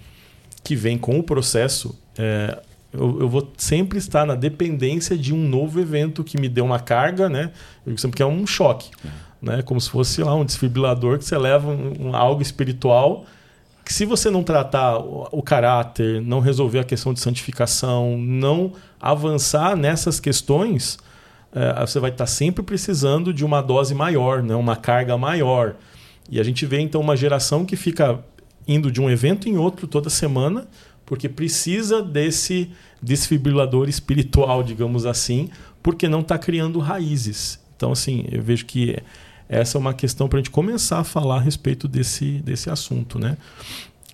que vem com o processo, é, eu, eu, vou sempre estar na dependência de um novo evento que me dê uma carga, né? Eu digo sempre que é um choque. É. Né? Como se fosse lá um desfibrilador que você leva um, um algo espiritual que se você não tratar o, o caráter, não resolver a questão de santificação, não avançar nessas questões, é, você vai estar sempre precisando de uma dose maior, né? uma carga maior. E a gente vê então uma geração que fica indo de um evento em outro toda semana, porque precisa desse desfibrilador espiritual, digamos assim, porque não está criando raízes. Então, assim, eu vejo que essa é uma questão para a gente começar a falar a respeito desse, desse assunto, né?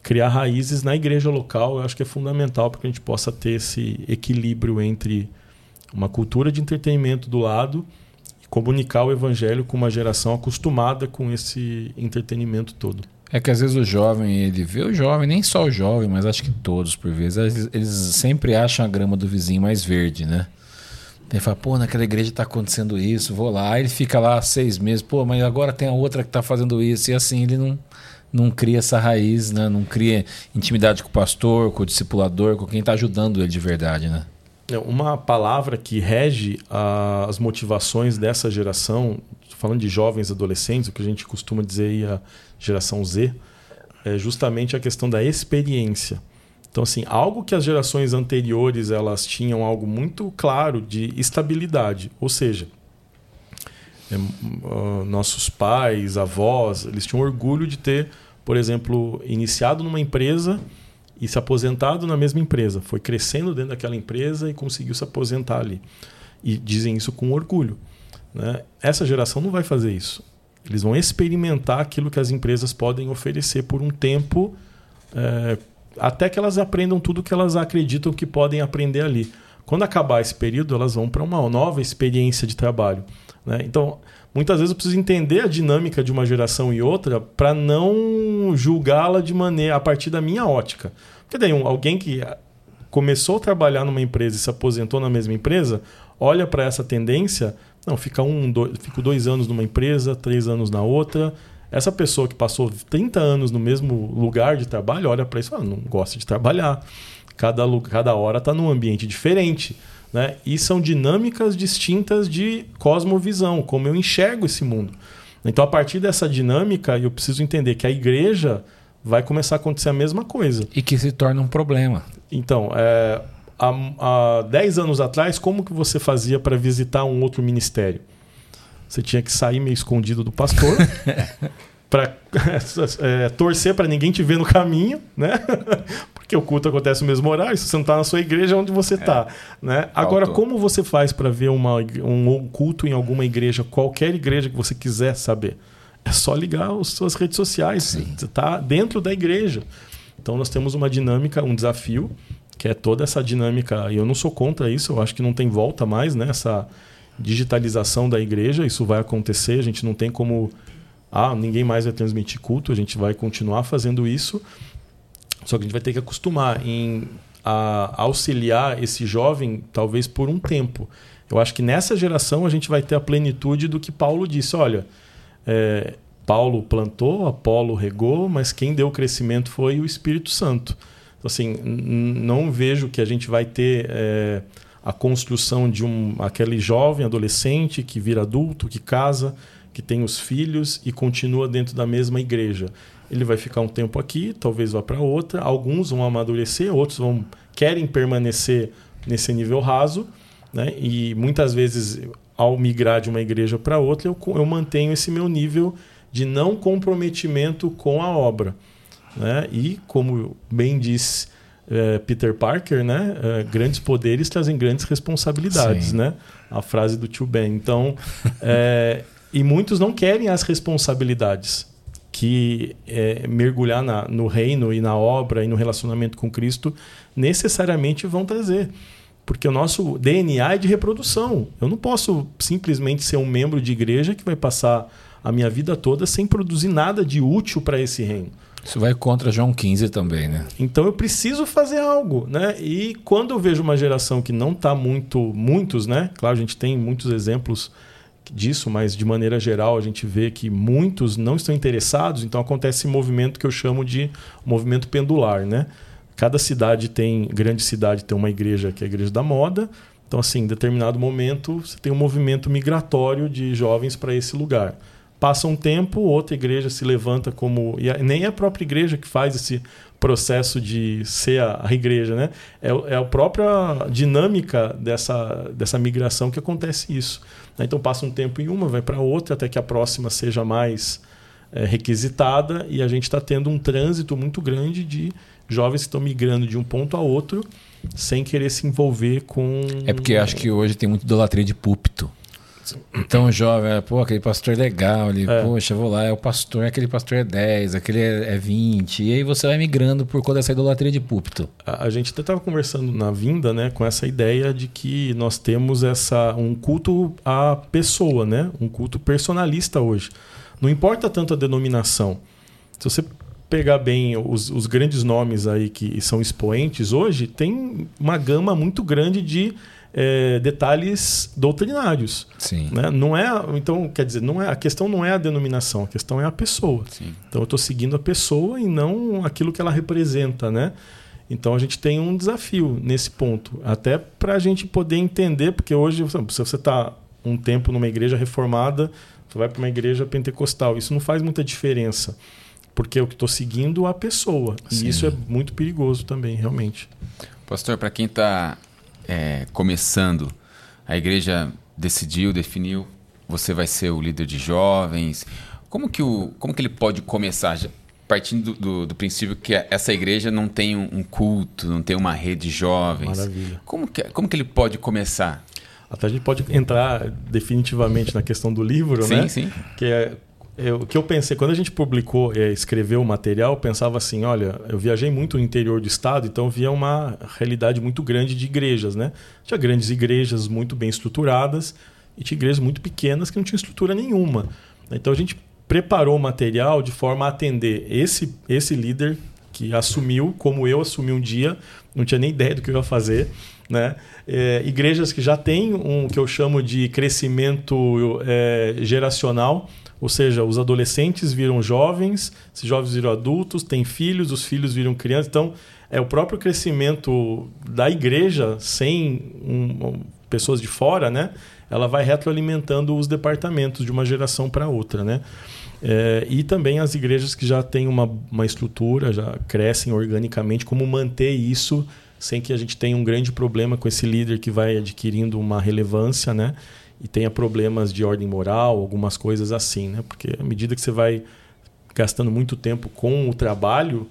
Criar raízes na igreja local, eu acho que é fundamental para que a gente possa ter esse equilíbrio entre uma cultura de entretenimento do lado e comunicar o evangelho com uma geração acostumada com esse entretenimento todo. É que às vezes o jovem, ele vê o jovem, nem só o jovem, mas acho que todos por vezes, eles, sempre acham a grama do vizinho mais verde, né? Ele fala, pô, naquela igreja está acontecendo isso, vou lá. Aí ele fica lá seis meses, pô, mas agora tem a outra que está fazendo isso. E assim ele não, não cria essa raiz, né? não cria intimidade com o pastor, com o discipulador, com quem está ajudando ele de verdade. Né? É, uma palavra que rege as motivações dessa geração, falando de jovens adolescentes, o que a gente costuma dizer a geração Z, é justamente a questão da experiência. Então, assim, algo que as gerações anteriores elas tinham algo muito claro de estabilidade, ou seja, é, uh, nossos pais, avós, eles tinham orgulho de ter, por exemplo, iniciado numa empresa e se aposentado na mesma empresa. Foi crescendo dentro daquela empresa e conseguiu se aposentar ali. E dizem isso com orgulho. Né? Essa geração não vai fazer isso. Eles vão experimentar aquilo que as empresas podem oferecer por um tempo é, até que elas aprendam tudo que elas acreditam que podem aprender ali. Quando acabar esse período, elas vão para uma nova experiência de trabalho. Né? Então, muitas vezes eu preciso entender a dinâmica de uma geração e outra para não julgá-la de maneira a partir da minha ótica. Porque daí um, alguém que começou a trabalhar numa empresa e se aposentou na mesma empresa, olha para essa tendência, não, fica um, dois, fico dois anos numa empresa, três anos na outra, essa pessoa que passou 30 anos no mesmo lugar de trabalho olha para isso ah, não gosta de trabalhar. Cada, cada hora está num ambiente diferente. Né? E são dinâmicas distintas de cosmovisão, como eu enxergo esse mundo. Então, a partir dessa dinâmica, eu preciso entender que a igreja vai começar a acontecer a mesma coisa. E que se torna um problema. Então, é, há, há 10 anos atrás, como que você fazia para visitar um outro ministério? Você tinha que sair meio escondido do pastor para é, torcer para ninguém te ver no caminho, né? Porque o culto acontece no mesmo horário. Se você não está na sua igreja, onde você está, é. né? Agora, como você faz para ver uma, um culto em alguma igreja, qualquer igreja que você quiser saber? É só ligar as suas redes sociais. Sim. Você está dentro da igreja. Então, nós temos uma dinâmica, um desafio, que é toda essa dinâmica. E eu não sou contra isso. Eu acho que não tem volta mais, né? Essa digitalização da igreja, isso vai acontecer, a gente não tem como. Ah, ninguém mais vai transmitir culto, a gente vai continuar fazendo isso. Só que a gente vai ter que acostumar em a auxiliar esse jovem, talvez por um tempo. Eu acho que nessa geração a gente vai ter a plenitude do que Paulo disse: olha, é, Paulo plantou, Apolo regou, mas quem deu o crescimento foi o Espírito Santo. Então, assim, não vejo que a gente vai ter é, a construção de um aquele jovem adolescente que vira adulto, que casa, que tem os filhos e continua dentro da mesma igreja. Ele vai ficar um tempo aqui, talvez vá para outra. Alguns vão amadurecer, outros vão querem permanecer nesse nível raso, né? E muitas vezes ao migrar de uma igreja para outra, eu, eu mantenho esse meu nível de não comprometimento com a obra. Né? E, como bem disse é, Peter Parker, né? É, grandes poderes trazem grandes responsabilidades, né? A frase do tio Ben. Então, é, e muitos não querem as responsabilidades que é, mergulhar na, no reino e na obra e no relacionamento com Cristo necessariamente vão trazer. Porque o nosso DNA é de reprodução. Eu não posso simplesmente ser um membro de igreja que vai passar a minha vida toda sem produzir nada de útil para esse reino. Isso vai contra João 15 também, né? Então eu preciso fazer algo, né? E quando eu vejo uma geração que não está muito, muitos, né? Claro, a gente tem muitos exemplos disso, mas de maneira geral a gente vê que muitos não estão interessados, então acontece esse movimento que eu chamo de movimento pendular, né? Cada cidade tem, grande cidade tem uma igreja que é a igreja da moda, então assim, em determinado momento você tem um movimento migratório de jovens para esse lugar. Passa um tempo, outra igreja se levanta como. E nem é a própria igreja que faz esse processo de ser a, a igreja, né? É, é, a própria dinâmica dessa, dessa migração que acontece isso. Né? Então passa um tempo em uma, vai para outra, até que a próxima seja mais é, requisitada, e a gente está tendo um trânsito muito grande de jovens que estão migrando de um ponto a outro sem querer se envolver com. É porque acho que hoje tem muito idolatria de púlpito. Então jovem, pô, aquele pastor é legal, ele, é. poxa, vou lá, é o pastor, aquele pastor é 10, aquele é, é 20, e aí você vai migrando por conta dessa idolatria de púlpito. A, a gente até estava conversando na vinda, né, com essa ideia de que nós temos essa um culto à pessoa, né, um culto personalista hoje. Não importa tanto a denominação. Se você pegar bem os, os grandes nomes aí que são expoentes hoje, tem uma gama muito grande de é, detalhes doutrinários. Sim. Né? Não é, então, quer dizer, não é, a questão não é a denominação, a questão é a pessoa. Sim. Então eu estou seguindo a pessoa e não aquilo que ela representa, né? Então a gente tem um desafio nesse ponto, até para a gente poder entender, porque hoje, se você está um tempo numa igreja reformada, você vai para uma igreja pentecostal, isso não faz muita diferença, porque eu estou seguindo a pessoa. Sim. E isso é muito perigoso também, realmente. Pastor, para quem está é, começando, a igreja decidiu, definiu, você vai ser o líder de jovens. Como que, o, como que ele pode começar? Partindo do, do, do princípio que essa igreja não tem um culto, não tem uma rede de jovens. Maravilha. Como que, como que ele pode começar? Até a gente pode entrar definitivamente na questão do livro, sim, né? Sim, sim. Que é o que eu pensei, quando a gente publicou, é, escreveu o material, eu pensava assim, olha, eu viajei muito no interior do estado, então via uma realidade muito grande de igrejas, né? Tinha grandes igrejas muito bem estruturadas e tinha igrejas muito pequenas que não tinham estrutura nenhuma. Então a gente preparou o material de forma a atender esse, esse líder que assumiu, como eu assumi um dia, não tinha nem ideia do que eu ia fazer, né? É, igrejas que já têm um que eu chamo de crescimento é, geracional, ou seja, os adolescentes viram jovens, esses jovens viram adultos, têm filhos, os filhos viram crianças. Então, é o próprio crescimento da igreja sem um, pessoas de fora, né? Ela vai retroalimentando os departamentos de uma geração para outra, né? É, e também as igrejas que já têm uma, uma estrutura, já crescem organicamente, como manter isso sem que a gente tenha um grande problema com esse líder que vai adquirindo uma relevância, né? E tenha problemas de ordem moral, algumas coisas assim, né? Porque à medida que você vai gastando muito tempo com o trabalho,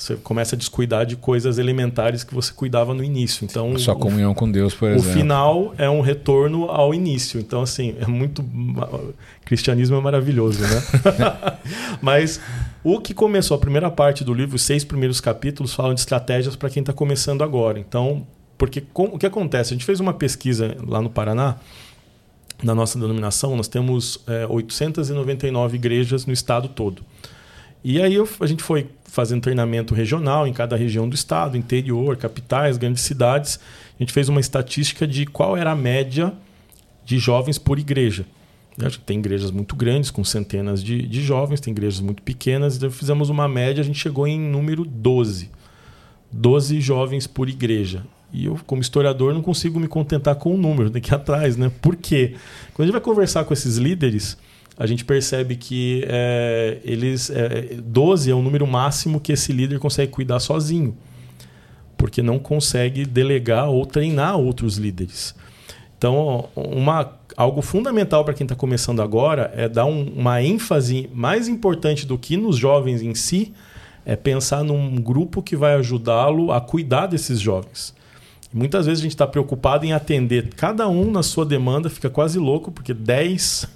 você começa a descuidar de coisas elementares que você cuidava no início. Então, a sua comunhão com Deus, por exemplo. O final é um retorno ao início. Então, assim, é muito. O cristianismo é maravilhoso, né? Mas o que começou, a primeira parte do livro, os seis primeiros capítulos, falam de estratégias para quem está começando agora. Então, porque com, o que acontece? A gente fez uma pesquisa lá no Paraná na nossa denominação, nós temos é, 899 igrejas no estado todo. E aí eu, a gente foi fazendo treinamento regional em cada região do estado, interior, capitais, grandes cidades. A gente fez uma estatística de qual era a média de jovens por igreja. Tem igrejas muito grandes, com centenas de, de jovens, tem igrejas muito pequenas. Então fizemos uma média, a gente chegou em número 12. 12 jovens por igreja. E eu, como historiador, não consigo me contentar com o número, tem que ir atrás, né? Por quê? Quando a gente vai conversar com esses líderes, a gente percebe que é, eles é, 12 é o número máximo que esse líder consegue cuidar sozinho, porque não consegue delegar ou treinar outros líderes. Então, uma, algo fundamental para quem está começando agora é dar um, uma ênfase mais importante do que nos jovens em si, é pensar num grupo que vai ajudá-lo a cuidar desses jovens. Muitas vezes a gente está preocupado em atender cada um na sua demanda, fica quase louco, porque 10,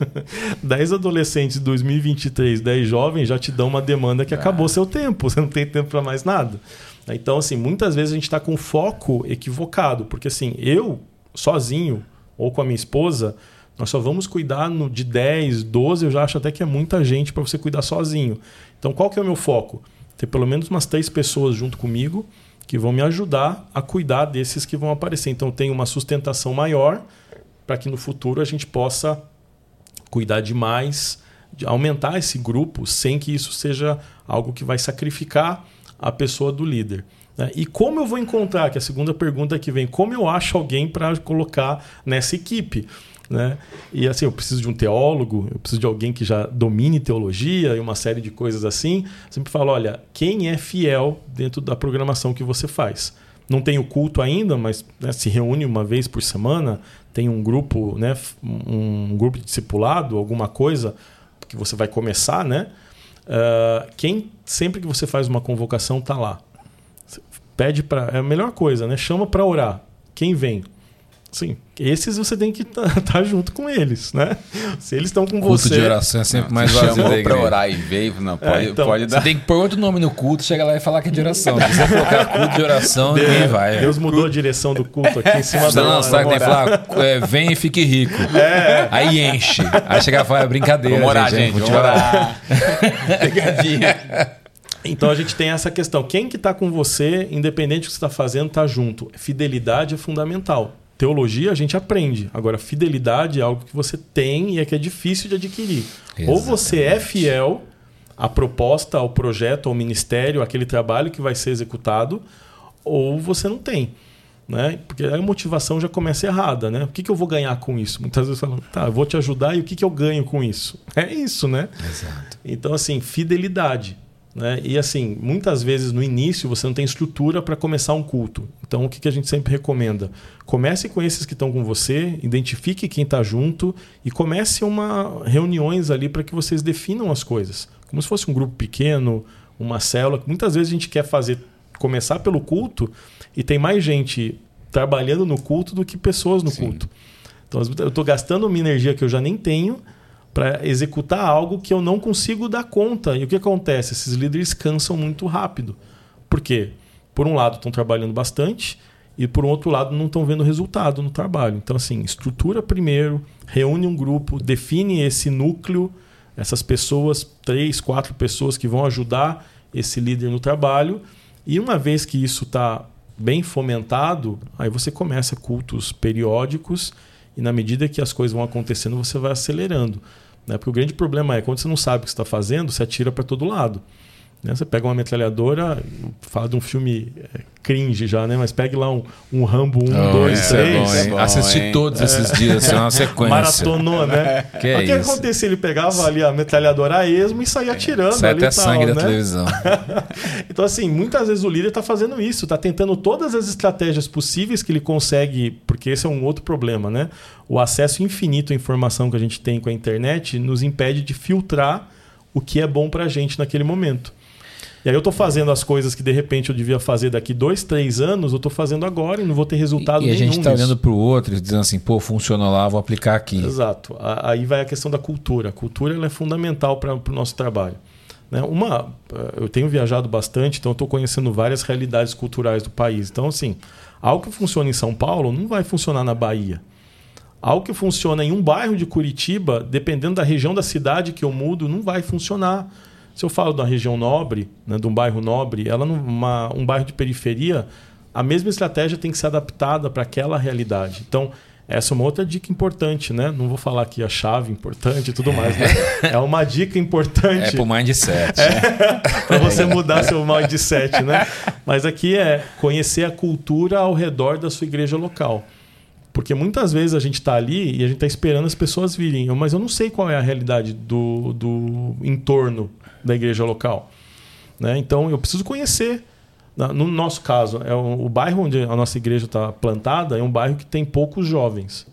10 adolescentes de 2023, 10 jovens já te dão uma demanda que acabou seu tempo, você não tem tempo para mais nada. Então, assim, muitas vezes a gente está com foco equivocado, porque assim, eu, sozinho, ou com a minha esposa, nós só vamos cuidar no, de 10, 12, eu já acho até que é muita gente para você cuidar sozinho. Então, qual que é o meu foco? Ter pelo menos umas três pessoas junto comigo que vão me ajudar a cuidar desses que vão aparecer. Então, tem uma sustentação maior para que no futuro a gente possa cuidar de mais, de aumentar esse grupo sem que isso seja algo que vai sacrificar a pessoa do líder. Né? E como eu vou encontrar, que é a segunda pergunta que vem, como eu acho alguém para colocar nessa equipe? Né? E assim, eu preciso de um teólogo, eu preciso de alguém que já domine teologia e uma série de coisas assim. Sempre falo, olha, quem é fiel dentro da programação que você faz? Não tem o culto ainda, mas né, se reúne uma vez por semana, tem um grupo, né, um grupo discipulado, alguma coisa que você vai começar, né? Uh, quem sempre que você faz uma convocação está lá. Pede para é a melhor coisa, né? Chama para orar. Quem vem? Sim, esses você tem que estar tá, tá junto com eles, né? Se eles estão com culto você. Culto de oração é sempre mais vazio chamou para orar e veio, não pode, é, então, pode dar. Você tem que pôr outro nome no culto, chega lá e falar que é de oração. Se você colocar culto de oração, Deus, ninguém vai. Deus mudou culto. a direção do culto aqui em cima da Não, sabe tem que falar, é, vem e fique rico. É. Aí enche. Aí chega e fala, é brincadeira, vamos orar, gente, gente vamos orar. Pegadinha. Então a gente tem essa questão. Quem que está com você, independente do que você está fazendo, está junto. Fidelidade é fundamental. Teologia a gente aprende. Agora, fidelidade é algo que você tem e é que é difícil de adquirir. Exatamente. Ou você é fiel à proposta, ao projeto, ao ministério, àquele trabalho que vai ser executado, ou você não tem. Né? Porque a motivação já começa errada, né? O que, que eu vou ganhar com isso? Muitas vezes falam, tá, eu vou te ajudar e o que, que eu ganho com isso? É isso, né? Exato. Então, assim, fidelidade. Né? E assim, muitas vezes no início você não tem estrutura para começar um culto. Então o que, que a gente sempre recomenda? Comece com esses que estão com você, identifique quem está junto e comece uma reuniões ali para que vocês definam as coisas. Como se fosse um grupo pequeno, uma célula. Muitas vezes a gente quer fazer começar pelo culto e tem mais gente trabalhando no culto do que pessoas no Sim. culto. Então eu estou gastando uma energia que eu já nem tenho para executar algo que eu não consigo dar conta. E o que acontece? Esses líderes cansam muito rápido. Por quê? Por um lado, estão trabalhando bastante e por outro lado, não estão vendo resultado no trabalho. Então, assim, estrutura primeiro, reúne um grupo, define esse núcleo, essas pessoas, três, quatro pessoas que vão ajudar esse líder no trabalho. E uma vez que isso está bem fomentado, aí você começa cultos periódicos e na medida que as coisas vão acontecendo, você vai acelerando. Né? Porque o grande problema é quando você não sabe o que está fazendo, você atira para todo lado. Né? Você pega uma metralhadora, fala de um filme é, cringe já, né? Mas pegue lá um, um Rambo 1, 2, 3. Assisti todos é. esses dias, assim, uma sequência. Maratonou, né? Que é o que isso? acontecia? Ele pegava ali a metralhadora a esmo e saía atirando. Sai ali até tal, sangue né? da televisão. então, assim, muitas vezes o líder está fazendo isso, está tentando todas as estratégias possíveis que ele consegue, porque esse é um outro problema, né? O acesso infinito à informação que a gente tem com a internet nos impede de filtrar o que é bom para a gente naquele momento. E aí eu estou fazendo as coisas que de repente eu devia fazer daqui dois, três anos, eu estou fazendo agora e não vou ter resultado e, nenhum. E a gente está olhando para o outro e dizendo assim, pô, funcionou lá, vou aplicar aqui. Exato. Aí vai a questão da cultura. A cultura é fundamental para o nosso trabalho. Né? Uma, eh, eu tenho viajado bastante, então estou conhecendo várias realidades culturais do país. Então, assim, algo que funciona em São Paulo não vai funcionar na Bahia Algo que funciona em um bairro de Curitiba, dependendo da região da cidade que eu mudo, não vai funcionar. Se eu falo da região nobre, né, de um bairro nobre, ela numa, um bairro de periferia, a mesma estratégia tem que ser adaptada para aquela realidade. Então, essa é uma outra dica importante, né? Não vou falar aqui a chave importante e tudo mais, né? É uma dica importante. É pro mindset. É, para você mudar seu mindset, né? Mas aqui é conhecer a cultura ao redor da sua igreja local. Porque muitas vezes a gente está ali e a gente está esperando as pessoas virem, mas eu não sei qual é a realidade do, do entorno da igreja local. Né? Então eu preciso conhecer. No nosso caso, é o, o bairro onde a nossa igreja está plantada é um bairro que tem poucos jovens.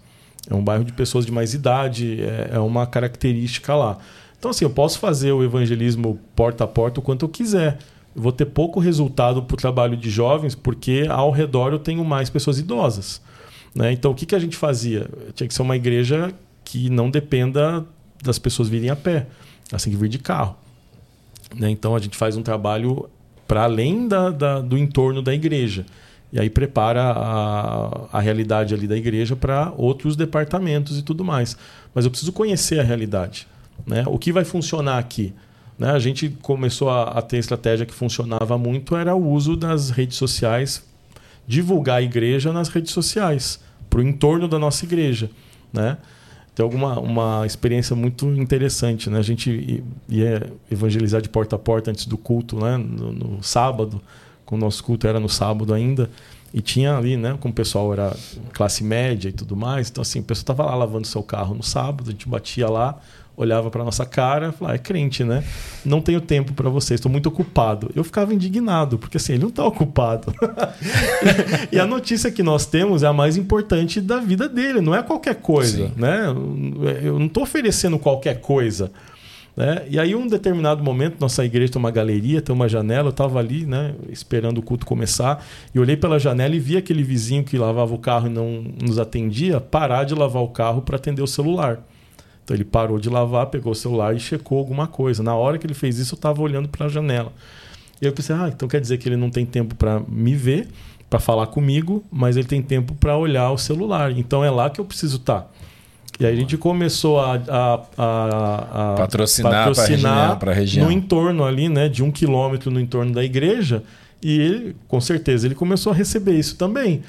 É um bairro de pessoas de mais idade, é, é uma característica lá. Então, assim, eu posso fazer o evangelismo porta a porta o quanto eu quiser. Vou ter pouco resultado para o trabalho de jovens, porque ao redor eu tenho mais pessoas idosas. Né? Então, o que, que a gente fazia? Tinha que ser uma igreja que não dependa das pessoas virem a pé. Têm que vir de carro. Né? Então, a gente faz um trabalho para além da, da, do entorno da igreja. E aí prepara a, a realidade ali da igreja para outros departamentos e tudo mais. Mas eu preciso conhecer a realidade. Né? O que vai funcionar aqui? Né? A gente começou a, a ter estratégia que funcionava muito, era o uso das redes sociais, divulgar a igreja nas redes sociais, para o entorno da nossa igreja. Né? tem alguma uma experiência muito interessante, né? A gente ia evangelizar de porta a porta antes do culto, né? No, no sábado, com o nosso culto era no sábado ainda, e tinha ali, né? Como o pessoal era classe média e tudo mais, então assim, o pessoal estava lá lavando seu carro no sábado, a gente batia lá, olhava para nossa cara, falava, ah, é crente, né? Não tenho tempo para vocês, estou muito ocupado. Eu ficava indignado, porque assim, ele não está ocupado. e a notícia que nós temos é a mais importante da vida dele, não é qualquer coisa, Sim. né? Eu não estou oferecendo qualquer coisa. Né? E aí, um determinado momento, nossa igreja tem uma galeria, tem uma janela, eu estava ali, né, esperando o culto começar, e olhei pela janela e vi aquele vizinho que lavava o carro e não nos atendia parar de lavar o carro para atender o celular. Então ele parou de lavar, pegou o celular e checou alguma coisa. Na hora que ele fez isso, eu estava olhando para a janela. E eu pensei, ah, então quer dizer que ele não tem tempo para me ver, para falar comigo, mas ele tem tempo para olhar o celular. Então é lá que eu preciso estar. Tá. E aí a gente começou a, a, a, a patrocinar, patrocinar para a região, no entorno ali, né, de um quilômetro no entorno da igreja. E ele, com certeza, ele começou a receber isso também.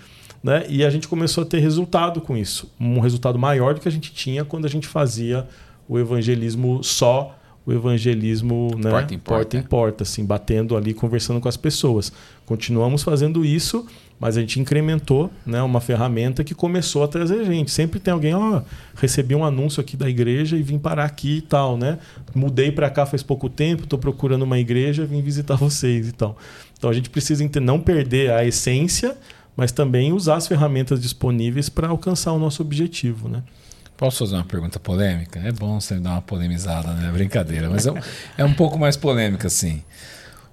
Né? E a gente começou a ter resultado com isso. Um resultado maior do que a gente tinha quando a gente fazia o evangelismo só, o evangelismo né? porta, em porta. porta em porta, assim, batendo ali, conversando com as pessoas. Continuamos fazendo isso, mas a gente incrementou né, uma ferramenta que começou a trazer gente. Sempre tem alguém, ó, oh, recebi um anúncio aqui da igreja e vim parar aqui e tal, né? Mudei para cá faz pouco tempo, estou procurando uma igreja, vim visitar vocês e tal. Então a gente precisa não perder a essência, mas também usar as ferramentas disponíveis para alcançar o nosso objetivo, né? Posso fazer uma pergunta polêmica? É bom você dar uma polemizada, né? Brincadeira, mas é um, é um pouco mais polêmica, assim.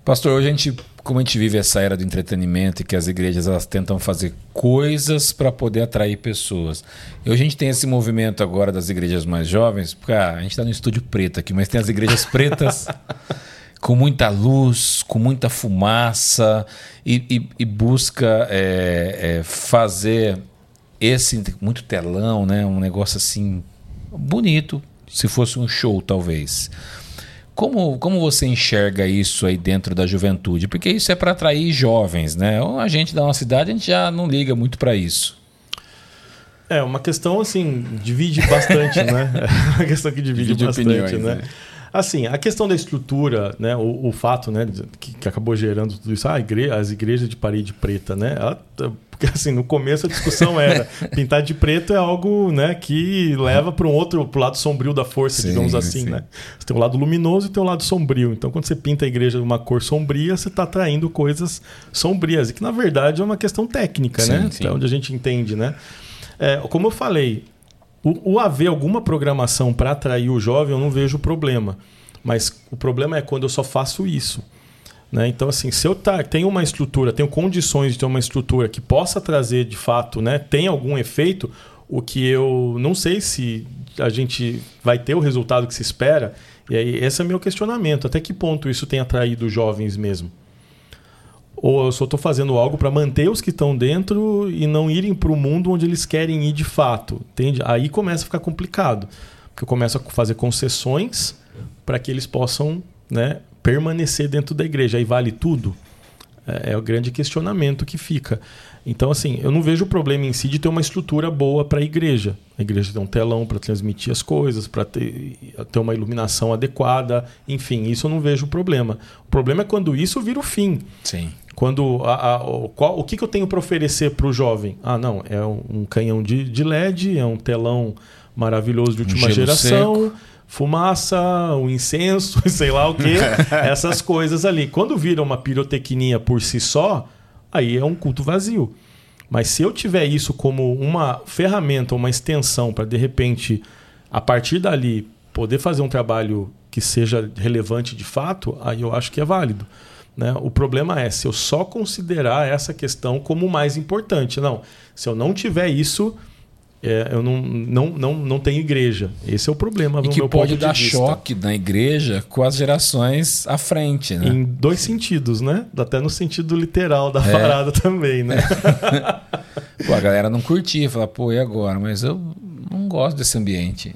Pastor, hoje a gente, como a gente vive essa era do entretenimento e que as igrejas elas tentam fazer coisas para poder atrair pessoas. E hoje a gente tem esse movimento agora das igrejas mais jovens, porque ah, a gente está no estúdio preto aqui, mas tem as igrejas pretas com muita luz, com muita fumaça e, e, e busca é, é, fazer esse muito telão, né? Um negócio assim bonito, se fosse um show talvez. Como, como você enxerga isso aí dentro da juventude? Porque isso é para atrair jovens, né? A gente da nossa cidade a gente já não liga muito para isso. É uma questão assim divide bastante, né? É uma questão que divide, divide bastante, opiniões, né? né? Assim, a questão da estrutura, né, o, o fato né, que, que, acabou gerando tudo isso, ah, igre as igrejas de parede preta, né? Ela, porque assim, no começo a discussão era pintar de preto é algo né, que leva para um outro, para o lado sombrio da força, sim, digamos assim. Né? Você tem o um lado luminoso e tem o um lado sombrio. Então, quando você pinta a igreja de uma cor sombria, você está atraindo coisas sombrias. E que, na verdade, é uma questão técnica, sim, né? Sim. É onde a gente entende, né? É, como eu falei, o, o haver alguma programação para atrair o jovem, eu não vejo problema. Mas o problema é quando eu só faço isso. Né? Então, assim, se eu tá, tenho uma estrutura, tenho condições de ter uma estrutura que possa trazer de fato, né, tem algum efeito, o que eu não sei se a gente vai ter o resultado que se espera. E aí, esse é meu questionamento: até que ponto isso tem atraído jovens mesmo? Ou eu só estou fazendo algo para manter os que estão dentro e não irem para o mundo onde eles querem ir de fato, entende? Aí começa a ficar complicado, porque eu começo a fazer concessões para que eles possam né, permanecer dentro da igreja. Aí vale tudo? É, é o grande questionamento que fica. Então, assim, eu não vejo o problema em si de ter uma estrutura boa para a igreja. A igreja tem um telão para transmitir as coisas, para ter, ter uma iluminação adequada, enfim, isso eu não vejo o problema. O problema é quando isso vira o fim. Sim. Quando a, a, o, qual, o que, que eu tenho para oferecer para o jovem? Ah, não, é um, canhão de, de, LED, é um telão maravilhoso de última um geração. Seco fumaça, um incenso, sei lá o que, essas coisas ali. Quando vira uma pirotecnia por si só, aí é um culto vazio. Mas se eu tiver isso como uma ferramenta, uma extensão para de repente, a partir dali, poder fazer um trabalho que seja relevante de fato, aí eu acho que é válido. Né? O problema é se eu só considerar essa questão como mais importante. Não, se eu não tiver isso, é, eu não, não, não, não tenho igreja. Esse é o problema. E que pode dar choque na igreja com as gerações à frente, né? Em dois sentidos, né? Até no sentido literal da é. parada também, né? pô, a galera não curtia, fala, pô, e agora? Mas eu não gosto desse ambiente.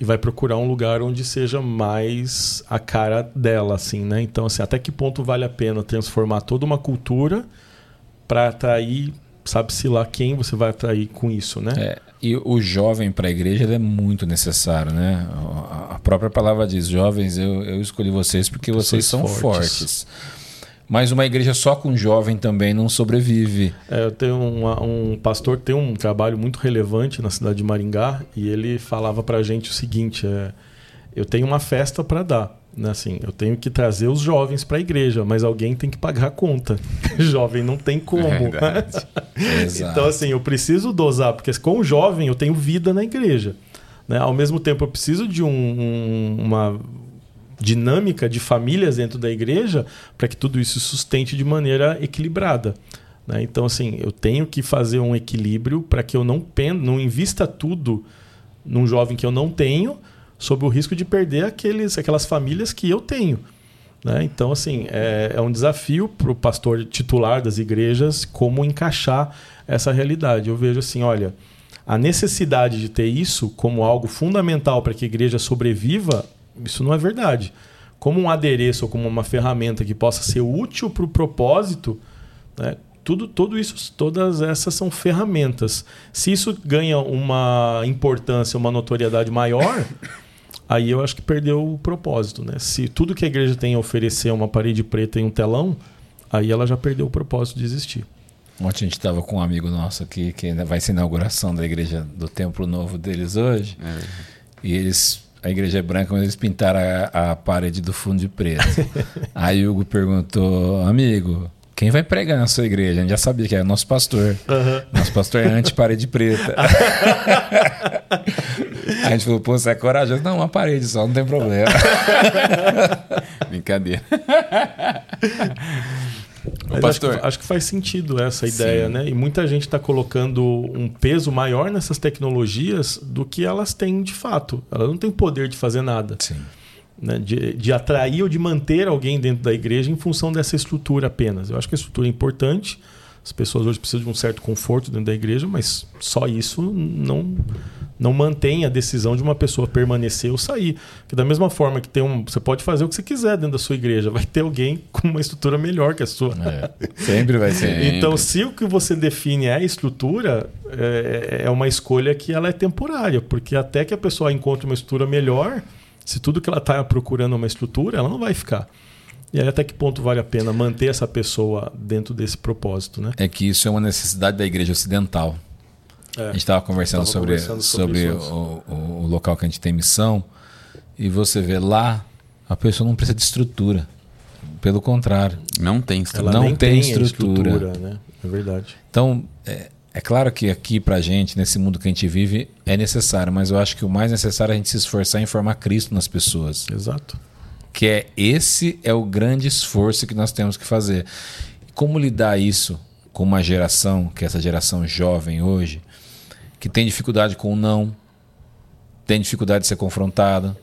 E vai procurar um lugar onde seja mais a cara dela, assim, né? Então, assim, até que ponto vale a pena transformar toda uma cultura para atrair sabe-se lá quem você vai atrair com isso, né? É, e o jovem para a igreja é muito necessário, né? A própria palavra diz: jovens, eu, eu escolhi vocês porque Pessoas vocês são fortes. fortes. Mas uma igreja só com jovem também não sobrevive. É, eu tenho uma, um pastor que tem um trabalho muito relevante na cidade de Maringá e ele falava para a gente o seguinte: é, eu tenho uma festa para dar né, assim, eu tenho que trazer os jovens para a igreja, mas alguém tem que pagar a conta. jovem não tem como. É então, assim, eu preciso dosar, porque com o jovem eu tenho vida na igreja. Né? Ao mesmo tempo, eu preciso de um, um, uma dinâmica de famílias dentro da igreja para que tudo isso sustente de maneira equilibrada. Né? Então, assim, eu tenho que fazer um equilíbrio para que eu não, pen não invista tudo num jovem que eu não tenho sob o risco de perder aqueles, aquelas famílias que eu tenho. Né? Então, assim, é, é um desafio para o pastor titular das igrejas como encaixar essa realidade. Eu vejo assim, olha, a necessidade de ter isso como algo fundamental para que a igreja sobreviva, isso não é verdade. Como um adereço ou como uma ferramenta que possa ser útil para o propósito, né? tudo, tudo isso, todas essas são ferramentas. Se isso ganha uma importância, uma notoriedade maior, aí eu acho que perdeu o propósito, né? Se tudo que a igreja tem a oferecer é uma parede preta e um telão, aí ela já perdeu o propósito de existir. Ontem a gente estava com um amigo nosso aqui que vai ser a inauguração da igreja do templo novo deles hoje. É. E eles a igreja é branca, mas eles pintaram a, a parede do fundo de preto. Aí o Hugo perguntou, amigo, quem vai pregar na sua igreja? A gente já sabia que é nosso pastor. Uhum. Nosso pastor é anti-parede preta. a gente falou, pô, você é corajoso? Não, uma parede só, não tem problema. Brincadeira. Pastor. Acho que, acho, que, faz sentido essa ideia, Sim. né? E muita gente está colocando um peso maior nessas tecnologias do que elas têm de fato. Elas não têm poder de fazer nada. Sim né, de, de atrair ou de manter alguém dentro da igreja em função dessa estrutura apenas. Eu acho que a estrutura é importante. As pessoas hoje precisam de um certo conforto dentro da igreja, mas só isso não não mantém a decisão de uma pessoa permanecer ou sair. Porque da mesma forma que tem um, você pode fazer o que você quiser dentro da sua igreja, vai ter alguém com uma estrutura melhor que a sua. É, sempre vai ser. então, se o que você define é a estrutura, é, é uma escolha que ela é temporária, porque até que a pessoa encontre uma estrutura melhor, se tudo que ela está procurando é uma estrutura, ela não vai ficar. E aí, até que ponto vale a pena manter essa pessoa dentro desse propósito, né? É que isso é uma necessidade da igreja ocidental. É, a gente estava conversando sobre, conversando sobre, sobre o, o, o, local que a gente tem missão e você vê lá, a pessoa não precisa de estrutura. Pelo contrário. Não tem estrutura. Ela não tem, tem estrutura. estrutura né? É verdade. Então, é, é claro que aqui pra gente, nesse mundo que a gente vive, é necessário, mas eu acho que o mais necessário é a gente se esforçar em formar Cristo nas pessoas. Exato. Que é esse é o grande esforço que nós temos que fazer. Como lidar isso com uma geração, que é essa geração jovem hoje, que tem dificuldade com o não, tem dificuldade de ser confrontada,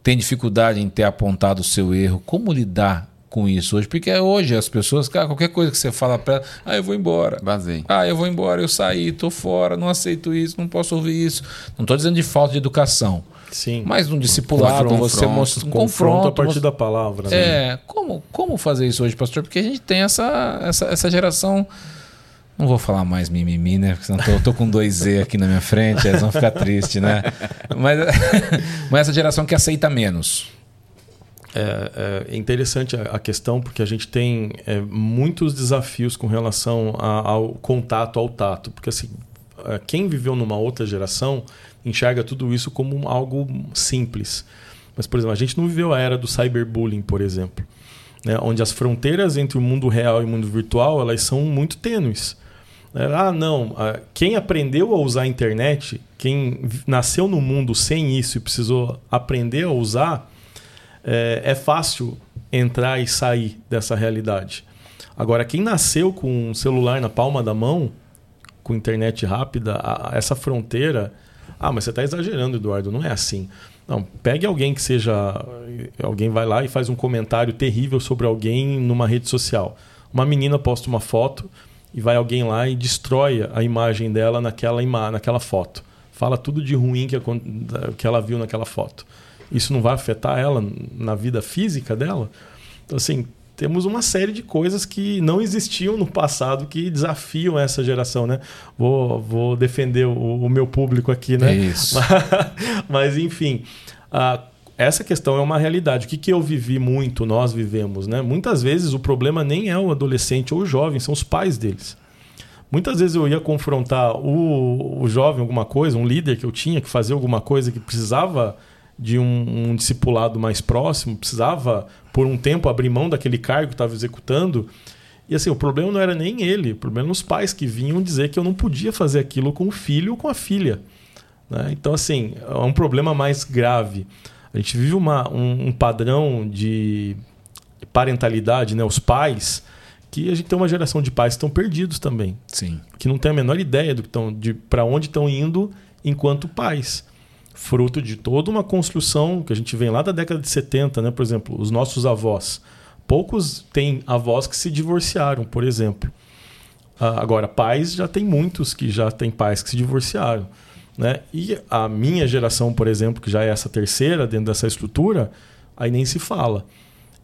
tem dificuldade em ter apontado o seu erro. Como lidar com isso hoje? Porque hoje as pessoas, cara, qualquer coisa que você fala para ela, ah, eu vou embora. Vazei. Ah, eu vou embora, eu saí, tô fora, não aceito isso, não posso ouvir isso. Não estou dizendo de falta de educação. Sim. Mas num discipulado, Confronto, você mostra um confronto, confronto. a partir você- da palavra. né? É, como, como fazer isso hoje, pastor? Porque a gente tem essa, essa, essa geração. Não vou falar mais mimimi, né? Porque senão eu tô, tô com dois Z aqui na minha frente, eles vão ficar tristes, né? Mas, mas essa geração que aceita menos. É, é interessante a, questão porque a gente tem é, muitos desafios com relação a- ao contato ao tato. Porque assim, é, quem viveu numa outra geração enxerga tudo isso como algo simples. Mas, por exemplo, a gente não viveu a era do cyberbullying, por exemplo, né? onde as fronteiras entre o mundo real e o mundo virtual elas são muito tênues. Né? Ah, não. ah, Quem aprendeu a usar a internet, quem nasceu no mundo sem isso e precisou aprender a usar, é, é fácil entrar e sair dessa realidade. Agora, quem nasceu com um celular na palma da mão, com internet rápida, essa fronteira. Ah, mas você está exagerando, Eduardo, não é assim. Não, pegue alguém que seja. Alguém vai lá e faz um comentário terrível sobre alguém numa rede social. Uma menina posta uma foto e vai alguém lá e destrói a imagem dela naquela, ima naquela foto. Fala tudo de ruim que, que ela viu naquela foto. Isso não vai afetar ela na vida física dela? Então, assim, temos uma série de coisas que não existiam no passado que desafiam essa geração, né? Vou, vou defender o, o meu público aqui, né? Isso. Mas, enfim, a- essa questão é uma realidade. O que, que eu vivi muito, nós vivemos, né? Muitas vezes o problema nem é o adolescente ou o jovem, são os pais deles. Muitas vezes eu ia confrontar o, o jovem alguma coisa, um líder que eu tinha que fazer alguma coisa que precisava de um, um discipulado mais próximo, precisava por um tempo abrir mão daquele cargo que estava executando. E assim, o problema não era nem ele, o problema eram os pais que vinham dizer que eu não podia fazer aquilo com o filho ou com a filha. né? Então, assim, é um problema mais grave. A gente vive uma, um, um padrão de parentalidade, né? Os pais, que a gente tem uma geração de pais que estão perdidos também Sim. que não tem a menor ideia do que estão, de para onde estão indo enquanto pais. Fruto de toda uma construção que a gente vem lá da década de 70, né? Por exemplo, os nossos avós. Poucos têm avós que se divorciaram, por exemplo. Ah, Agora, pais já tem muitos que já têm pais que se divorciaram. Né? E a minha geração, por exemplo, que já é essa terceira dentro dessa estrutura, aí nem se fala.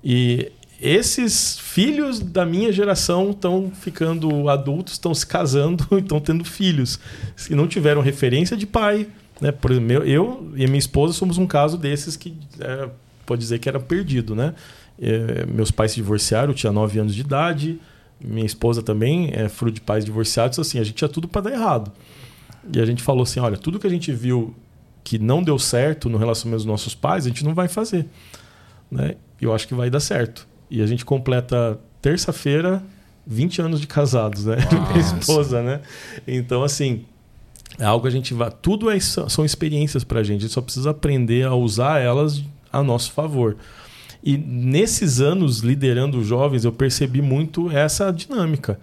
E esses filhos da minha geração estão ficando adultos, estão se casando, estão tendo filhos. Se não tiveram referência de pai. Né? Por exemplo, eu, e minha esposa somos um caso desses que é, pode dizer que era perdido. Né? É, meus pais se divorciaram, eu tinha 9 anos de idade. Minha esposa também é fruto de pais divorciados. Assim, a gente tinha tudo para dar errado. E a gente falou assim: olha, tudo que a gente viu que não deu certo no relacionamento dos nossos pais, a gente não vai fazer. Né? Eu acho que vai dar certo. E a gente completa terça-feira 20 anos de casados, né? Minha esposa, né? Então, assim, é algo que a gente vai. Tudo é, são experiências pra gente. A gente só precisa aprender a usar elas a nosso favor. E nesses anos liderando os jovens, eu percebi muito essa dinâmica.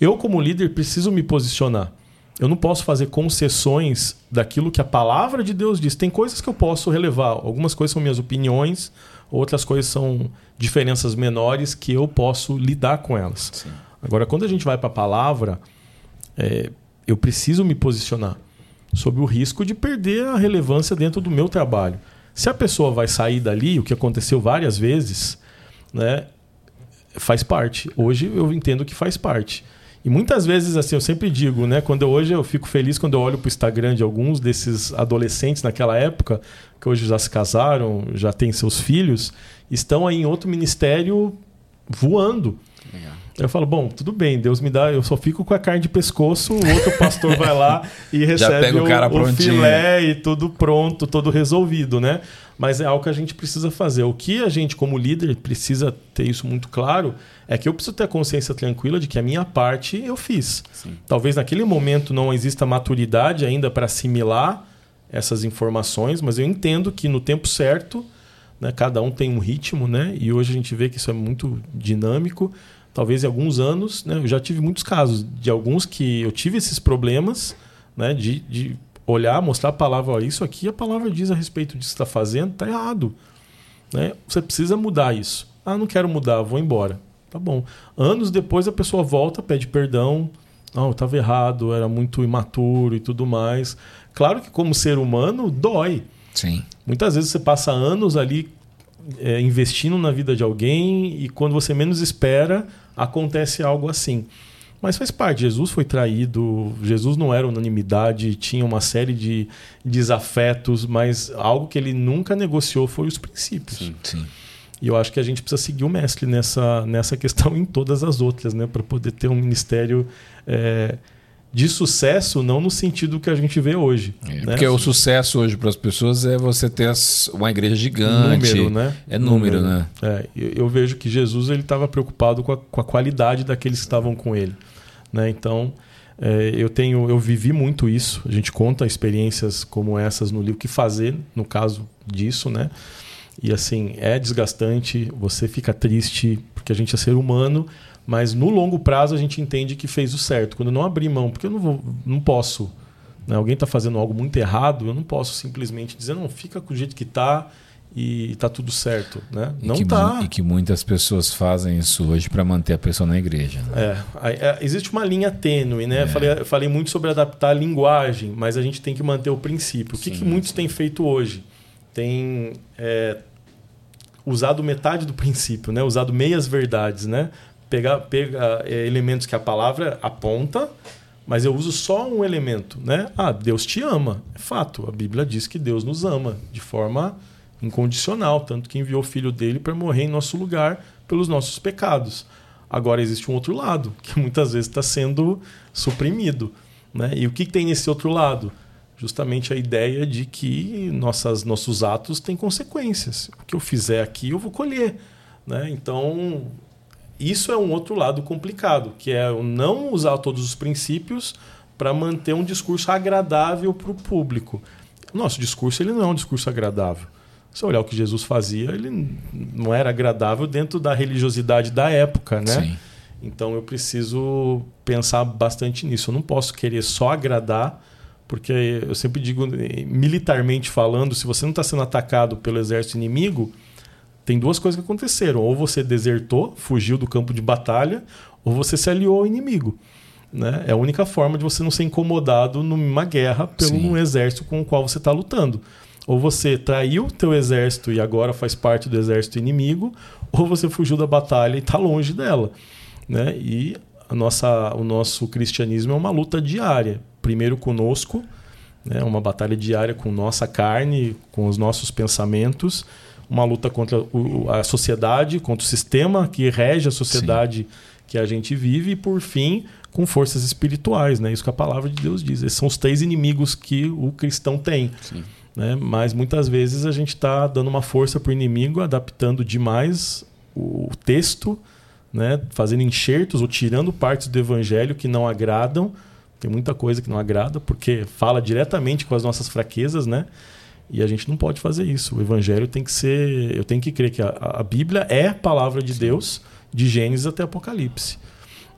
Eu, como líder, preciso me posicionar. Eu não posso fazer concessões daquilo que a palavra de Deus diz. Tem coisas que eu posso relevar. Algumas coisas são minhas opiniões, outras coisas são diferenças menores que eu posso lidar com elas. Sim. Agora, quando a gente vai para a palavra, é, eu preciso me posicionar sob o risco de perder a relevância dentro do meu trabalho. Se a pessoa vai sair dali, o que aconteceu várias vezes, né, faz parte. Hoje eu entendo que faz parte. E muitas vezes, assim, eu sempre digo, né? Quando eu, hoje eu fico feliz quando eu olho para o Instagram de alguns desses adolescentes naquela época, que hoje já se casaram, já têm seus filhos, estão aí em outro ministério voando. Legal. Eu falo, bom, tudo bem, Deus me dá, eu só fico com a carne de pescoço, o outro pastor vai lá e recebe o cara prontinho. filé e tudo pronto, tudo resolvido, né? Mas é algo que a gente precisa fazer. O que a gente, como líder, precisa ter isso muito claro é que eu preciso ter a consciência tranquila de que a minha parte eu fiz. Sim. Talvez naquele momento não exista maturidade ainda para assimilar essas informações, mas eu entendo que no tempo certo, né, cada um tem um ritmo, né? E hoje a gente vê que isso é muito dinâmico. Talvez em alguns anos, né, eu já tive muitos casos de alguns que eu tive esses problemas, né, de, de olhar, mostrar a palavra, isso aqui a palavra diz a respeito disso que está fazendo, está errado. Né? Você precisa mudar isso. Ah, não quero mudar, vou embora. Tá bom. Anos depois a pessoa volta, pede perdão. Não, eu estava errado, era muito imaturo e tudo mais. Claro que como ser humano dói. Sim. Muitas vezes você passa anos ali é, investindo na vida de alguém e quando você menos espera acontece algo assim. Mas faz parte. Jesus foi traído, Jesus não era unanimidade, tinha uma série de desafetos, mas algo que ele nunca negociou foi os princípios. Sim. Sim. E eu acho que a gente precisa seguir o mestre nessa, nessa questão em todas as outras, né? Para poder ter um ministério é, de sucesso, não no sentido que a gente vê hoje. É, né? Porque o sucesso hoje para as pessoas é você ter uma igreja gigante. Número, né? É número, número. né? É, eu, eu, vejo que Jesus ele estava preocupado com a, com a qualidade daqueles que estavam com ele. Né? Então, é, eu tenho, eu vivi muito isso. A gente conta experiências como essas no livro, que fazer no caso disso, né? E assim, é desgastante, você fica triste, porque a gente é ser humano, mas no longo prazo a gente entende que fez o certo. Quando eu não abrir mão, porque eu não, vou, não posso. Né? Alguém está fazendo algo muito errado, eu não posso simplesmente dizer, não, fica com o jeito que está e está tudo certo. Né? E não que, tá. E que muitas pessoas fazem isso hoje para manter a pessoa na igreja. Né? É, é, existe uma linha tênue, né? É. Eu, falei, eu falei muito sobre adaptar a linguagem, mas a gente tem que manter o princípio. O que, que muitos têm feito hoje? Tem é, usado metade do princípio, né? usado meias verdades, né? Pegar, pegar é, elementos que a palavra aponta, mas eu uso só um elemento, né? Ah, Deus te ama, é fato. A Bíblia diz que Deus nos ama de forma incondicional, tanto que enviou o Filho dele para morrer em nosso lugar pelos nossos pecados. Agora existe um outro lado que muitas vezes está sendo suprimido, né? E o que, que tem nesse outro lado? justamente a ideia de que nossas, nossos atos têm consequências. O que eu fizer aqui, eu vou colher. Né? Então, isso é um outro lado complicado, que é o não usar todos os princípios para manter um discurso agradável para o público. Nosso discurso ele não é um discurso agradável. Se olhar o que Jesus fazia, ele não era agradável dentro da religiosidade da época, né? Sim. Então eu preciso pensar bastante nisso. Eu não posso querer só agradar porque eu sempre digo, militarmente falando, se você não está sendo atacado pelo exército inimigo, tem duas coisas que aconteceram. Ou você desertou, fugiu do campo de batalha, ou você se aliou ao inimigo. Né? É a única forma de você não ser incomodado numa guerra pelo um exército com o qual você está lutando. Ou você traiu teu exército e agora faz parte do exército inimigo, ou você fugiu da batalha e está longe dela. Né? E a nossa, o nosso cristianismo é uma luta diária primeiro conosco, né, uma batalha diária com nossa carne, com os nossos pensamentos, uma luta contra o, a sociedade, contra o sistema que rege a sociedade Sim. que a gente vive e, por fim, com forças espirituais. Né? Isso que a palavra de Deus diz. Esses são os três inimigos que o cristão tem. Né? Mas muitas vezes a gente está dando uma força para o inimigo, adaptando demais o texto, né? fazendo enxertos ou tirando partes do evangelho que não agradam tem muita coisa que não agrada, porque fala diretamente com as nossas fraquezas, né? E a gente não pode fazer isso. O evangelho tem que ser. Eu tenho que crer que a, a Bíblia é a palavra de. Deus, de Gênesis até Apocalipse.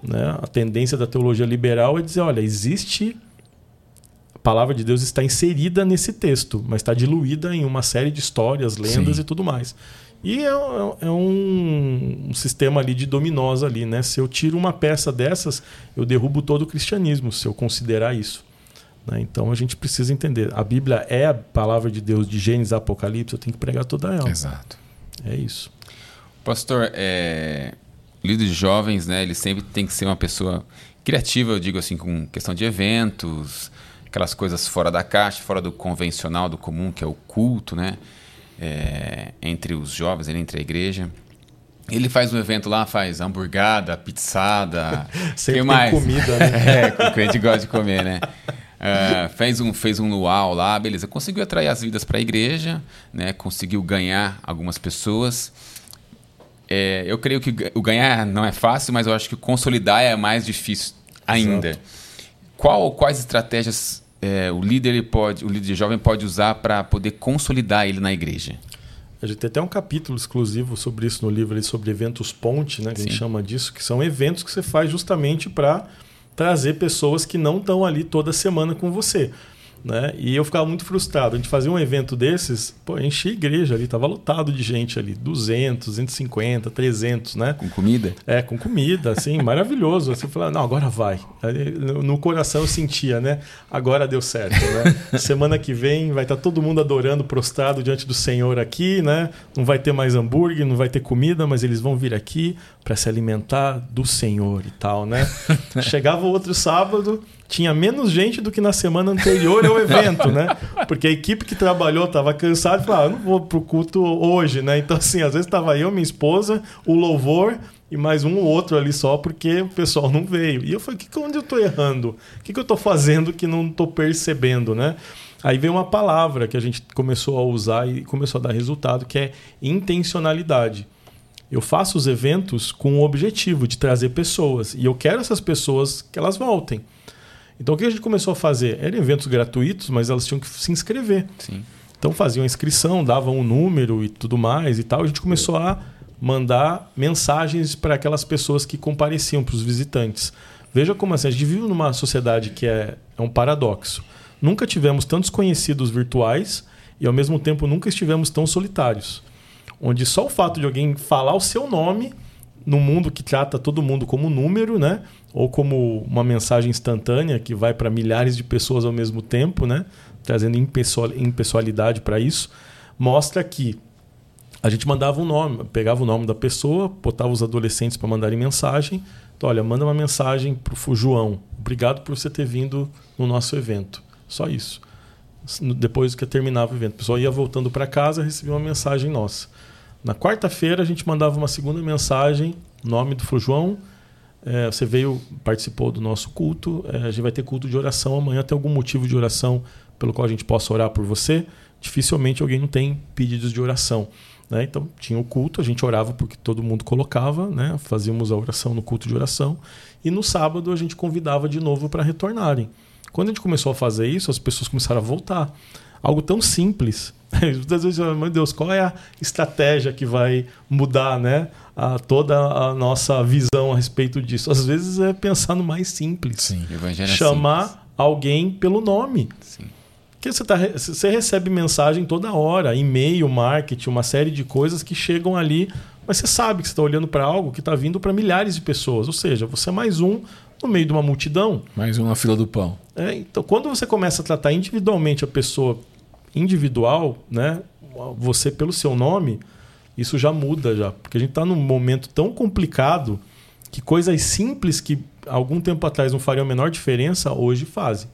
Né? A tendência da teologia liberal é dizer: olha, existe. A palavra de Deus está inserida nesse texto, mas está diluída em uma série de histórias, lendas Sim. e tudo mais. E é, é, é um, um, sistema ali de dominós ali, né? Se eu tiro uma peça dessas, eu derrubo todo o cristianismo, se eu considerar isso. Né? Então a gente precisa entender. A Bíblia é a palavra de Deus de Gênesis a Apocalipse, eu tenho que pregar toda ela. Exato. É isso. Pastor, é... líder de jovens, né? Ele sempre tem que ser uma pessoa criativa, eu digo assim, com questão de eventos, aquelas coisas fora da caixa, fora do convencional, do comum, que é o culto, né? é, entre os jovens, entre a igreja. Ele faz um evento lá, faz hamburgada, pizzada. Sempre que mais? comida, né? é, que a gente gosta de comer, né? Uh, fez, um, fez um luau lá, beleza. Conseguiu atrair as vidas para a igreja, né? conseguiu ganhar algumas pessoas. É, eu creio que o ganhar não é fácil, mas eu acho que consolidar é mais difícil ainda. Qual, quais estratégias é, o líder pode, o líder jovem pode usar para poder consolidar ele na igreja? A gente tem até um capítulo exclusivo sobre isso no livro, sobre eventos ponte, né, que Sim. a gente chama disso, que são eventos que você faz justamente para trazer pessoas que não estão ali toda semana com você. Né? E eu ficava muito frustrado. A gente fazia um evento desses, pô, enchia a igreja ali, tava lotado de gente ali, 200, 250, 300, né? Com comida? É, com comida, assim, maravilhoso. Assim, falava, não, agora vai. Aí, no coração eu sentia, né? Agora deu certo, né? Semana que vem vai estar tá todo mundo adorando, prostrado diante do Senhor aqui, né? Não vai ter mais hambúrguer, não vai ter comida, mas eles vão vir aqui para se alimentar do Senhor e tal, né? Chegava outro sábado, tinha menos gente do que na semana anterior ao evento, né? Porque a equipe que trabalhou estava cansada e falava, ah, não vou pro culto hoje, né? Então, assim, às vezes estava eu, minha esposa, o louvor e mais um ou outro ali só porque o pessoal não veio. E eu falei, que, onde eu estou errando? O que, que eu estou fazendo que não estou percebendo, né? Aí veio uma palavra que a gente começou a usar e começou a dar resultado, que é intencionalidade. Eu faço os eventos com o objetivo de trazer pessoas e eu quero essas pessoas que elas voltem. Então o que a gente começou a fazer? Eram eventos gratuitos, mas elas tinham que se inscrever. Sim. Então faziam a inscrição, davam um número e tudo mais e tal. A gente começou a mandar mensagens para aquelas pessoas que compareciam, para os visitantes. Veja como assim, a gente vive numa sociedade que é, é um paradoxo. Nunca tivemos tantos conhecidos virtuais e ao mesmo tempo nunca estivemos tão solitários. Onde só o fato de alguém falar o seu nome num mundo que trata todo mundo como número, né? Ou como uma mensagem instantânea que vai para milhares de pessoas ao mesmo tempo, né? Trazendo impessoalidade para isso, mostra que a gente mandava um nome, pegava o nome da pessoa, botava os adolescentes para mandarem mensagem. Então, olha, manda uma mensagem para o João. Obrigado por você ter vindo no nosso evento. Só isso. Depois que terminava o evento, a pessoa ia voltando para casa, recebia uma mensagem nossa. Na quarta-feira a gente mandava uma segunda mensagem, nome do João, é, você veio, participou do nosso culto, é, a gente vai ter culto de oração amanhã, tem algum motivo de oração pelo qual a gente possa orar por você? Dificilmente alguém não tem pedidos de oração. Né? Então tinha o culto, a gente orava porque todo mundo colocava, né? fazíamos a oração no culto de oração, e no sábado a gente convidava de novo para retornarem. Quando a gente começou a fazer isso, as pessoas começaram a voltar. Algo tão simples, Muitas vezes, meu Deus, qual é a estratégia que vai mudar né, a, toda a nossa visão a respeito disso? Às vezes é pensar no mais simples. Sim, é Chamar simples. alguém pelo nome. Sim. Porque você, tá, você recebe mensagem toda hora, e-mail, marketing, uma série de coisas que chegam ali, mas você sabe que você está olhando para algo que está vindo para milhares de pessoas. Ou seja, você é mais um no meio de uma multidão. Mais uma fila do pão. É, então, quando você começa a tratar individualmente a pessoa individual, né? Você pelo seu nome, isso já muda já, porque a gente está num momento tão complicado que coisas simples que algum tempo atrás não fariam a menor diferença hoje fazem.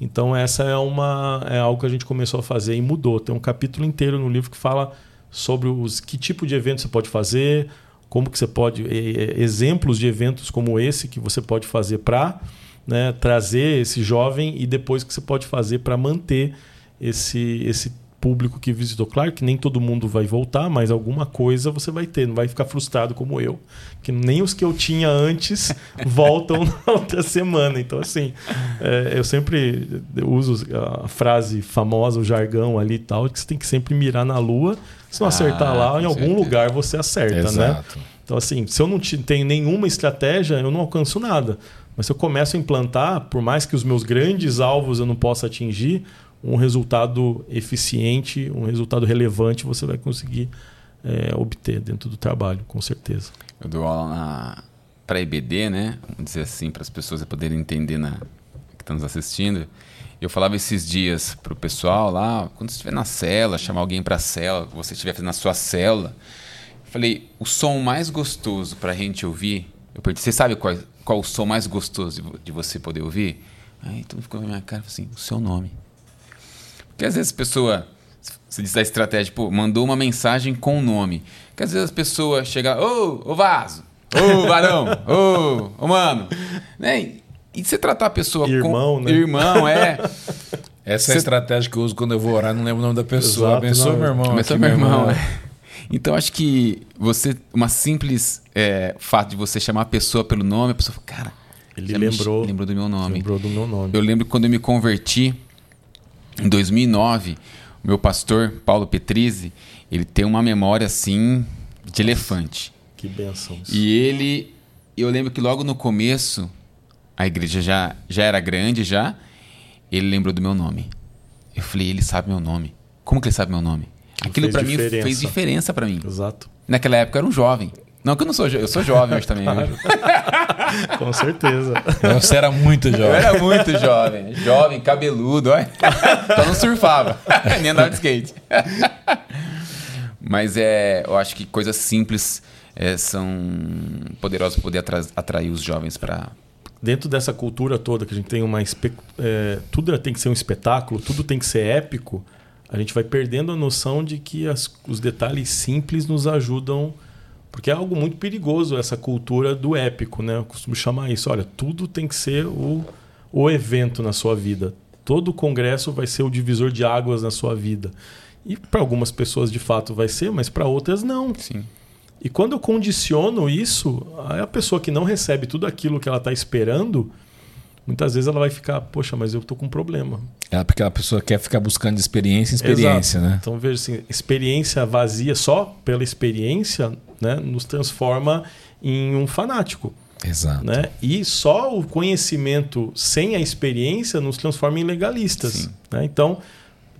Então essa é uma é algo que a gente começou a fazer e mudou. Tem um capítulo inteiro no livro que fala sobre os que tipo de evento você pode fazer, como que você pode exemplos de eventos como esse que você pode fazer para né, trazer esse jovem e depois que você pode fazer para manter esse, esse público que visitou. Claro que nem todo mundo vai voltar, mas alguma coisa você vai ter, não vai ficar frustrado como eu, que nem os que eu tinha antes voltam na outra semana. Então, assim, é, eu sempre uso a frase famosa, o jargão ali e tal, que você tem que sempre mirar na lua. Se não acertar ah, lá, em algum certeza. lugar você acerta, né? Exato. né? Então, assim, se eu não tenho nenhuma estratégia, eu não alcanço nada. Mas se eu começo a implantar, por mais que os meus grandes alvos eu não possa atingir, um resultado eficiente, um resultado relevante você vai conseguir é, obter dentro do trabalho, com certeza. Eu dou aula para IBD, né? Vamos dizer assim, para as pessoas poderem entender na, que estão nos assistindo. Eu falava esses dias para o pessoal lá, quando você estiver na cela, chamar alguém para a cela, você estiver na sua cela. falei, o som mais gostoso para a gente ouvir, eu perguntei, você sabe qual, qual o som mais gostoso de, de você poder ouvir? Aí todo mundo ficou na minha cara assim, o seu nome. Porque às vezes a pessoa, se diz a estratégia, pô, mandou uma mensagem com o nome. Que às vezes as pessoas chegam, ô, ô vaso, ô, varão, ô, ô, mano. Né? E você tratar a pessoa irmão, com... Né? Irmão, é. Essa é a estratégia que eu uso quando eu vou orar, não lembro o nome da pessoa. Exato, Abençoa meu irmão. Abençoa meu irmão. É. Então acho que você, uma simples é, fato de você chamar a pessoa pelo nome, a pessoa fala, cara, ele lembrou, lembrou do meu nome. Lembrou do meu nome. Eu lembro quando eu me converti, em 2009, o meu pastor, Paulo Petrizzi, ele tem uma memória assim de elefante. Que benção. E ele, eu lembro que logo no começo, a igreja já, já era grande já, ele lembrou do meu nome. Eu falei, ele sabe meu nome. Como que ele sabe meu nome? Aquilo pra mim fez diferença pra mim. Exato. Naquela época eu era um jovem. Não que eu não sou, jo- eu sou jovem hoje também. né? Com certeza. Você era muito Eu jovem. era muito jovem, jovem, cabeludo, olha. Só não surfava, nem andava de skate. Mas é, eu acho que coisas simples é, são poderosas para poder atra- atrair os jovens para. Dentro dessa cultura toda que a gente tem uma. espe- é, tudo tem que ser um espetáculo, tudo tem que ser épico, a gente vai perdendo a noção de que as- os detalhes simples nos ajudam. Porque é algo muito perigoso essa cultura do épico, né? Eu costumo chamar isso. Olha, tudo tem que ser o, o evento na sua vida. Todo congresso vai ser o divisor de águas na sua vida. E para algumas pessoas de fato vai ser, mas para outras não. Sim. E quando eu condiciono isso, a pessoa que não recebe tudo aquilo que ela está esperando, muitas vezes ela vai ficar, poxa, mas eu tô com um problema. É porque a pessoa quer ficar buscando experiência em experiência, Exato. né? Então veja assim, experiência vazia só pela experiência, né, nos transforma em um fanático, Exato. né? E só o conhecimento sem a experiência nos transforma em legalistas, né? Então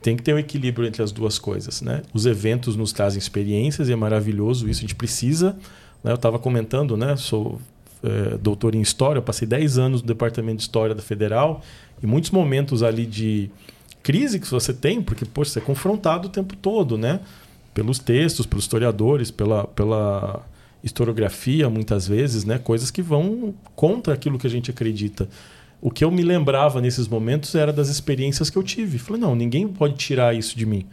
tem que ter um equilíbrio entre as duas coisas, né? Os eventos nos trazem experiências e é maravilhoso isso, a gente precisa. Né? Eu estava comentando, né? Sou é, doutor em História, passei 10 anos no Departamento de História da Federal e muitos momentos ali de crise que você tem, porque poxa, você é confrontado o tempo todo, né? Pelos textos, pelos historiadores, pela, pela historiografia, muitas vezes, né? Coisas que vão contra aquilo que a gente acredita. O que eu me lembrava nesses momentos era das experiências que eu tive. Falei, não, ninguém pode tirar isso de mim.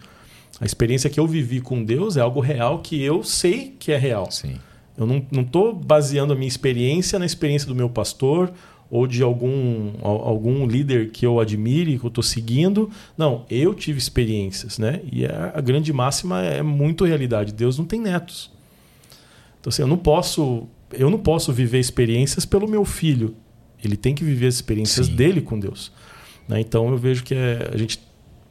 A experiência que eu vivi com Deus é algo real que eu sei que é real. Sim. Eu não estou baseando a minha experiência na experiência do meu pastor ou de algum, al- algum líder que eu admire, que eu estou seguindo. Não, eu tive experiências, né? E a, a grande máxima é muito realidade. Deus não tem netos. Então, assim, eu não posso, eu não posso viver experiências pelo meu filho. Ele tem que viver as experiências Sim. dele com Deus. né? Então, eu vejo que é- a gente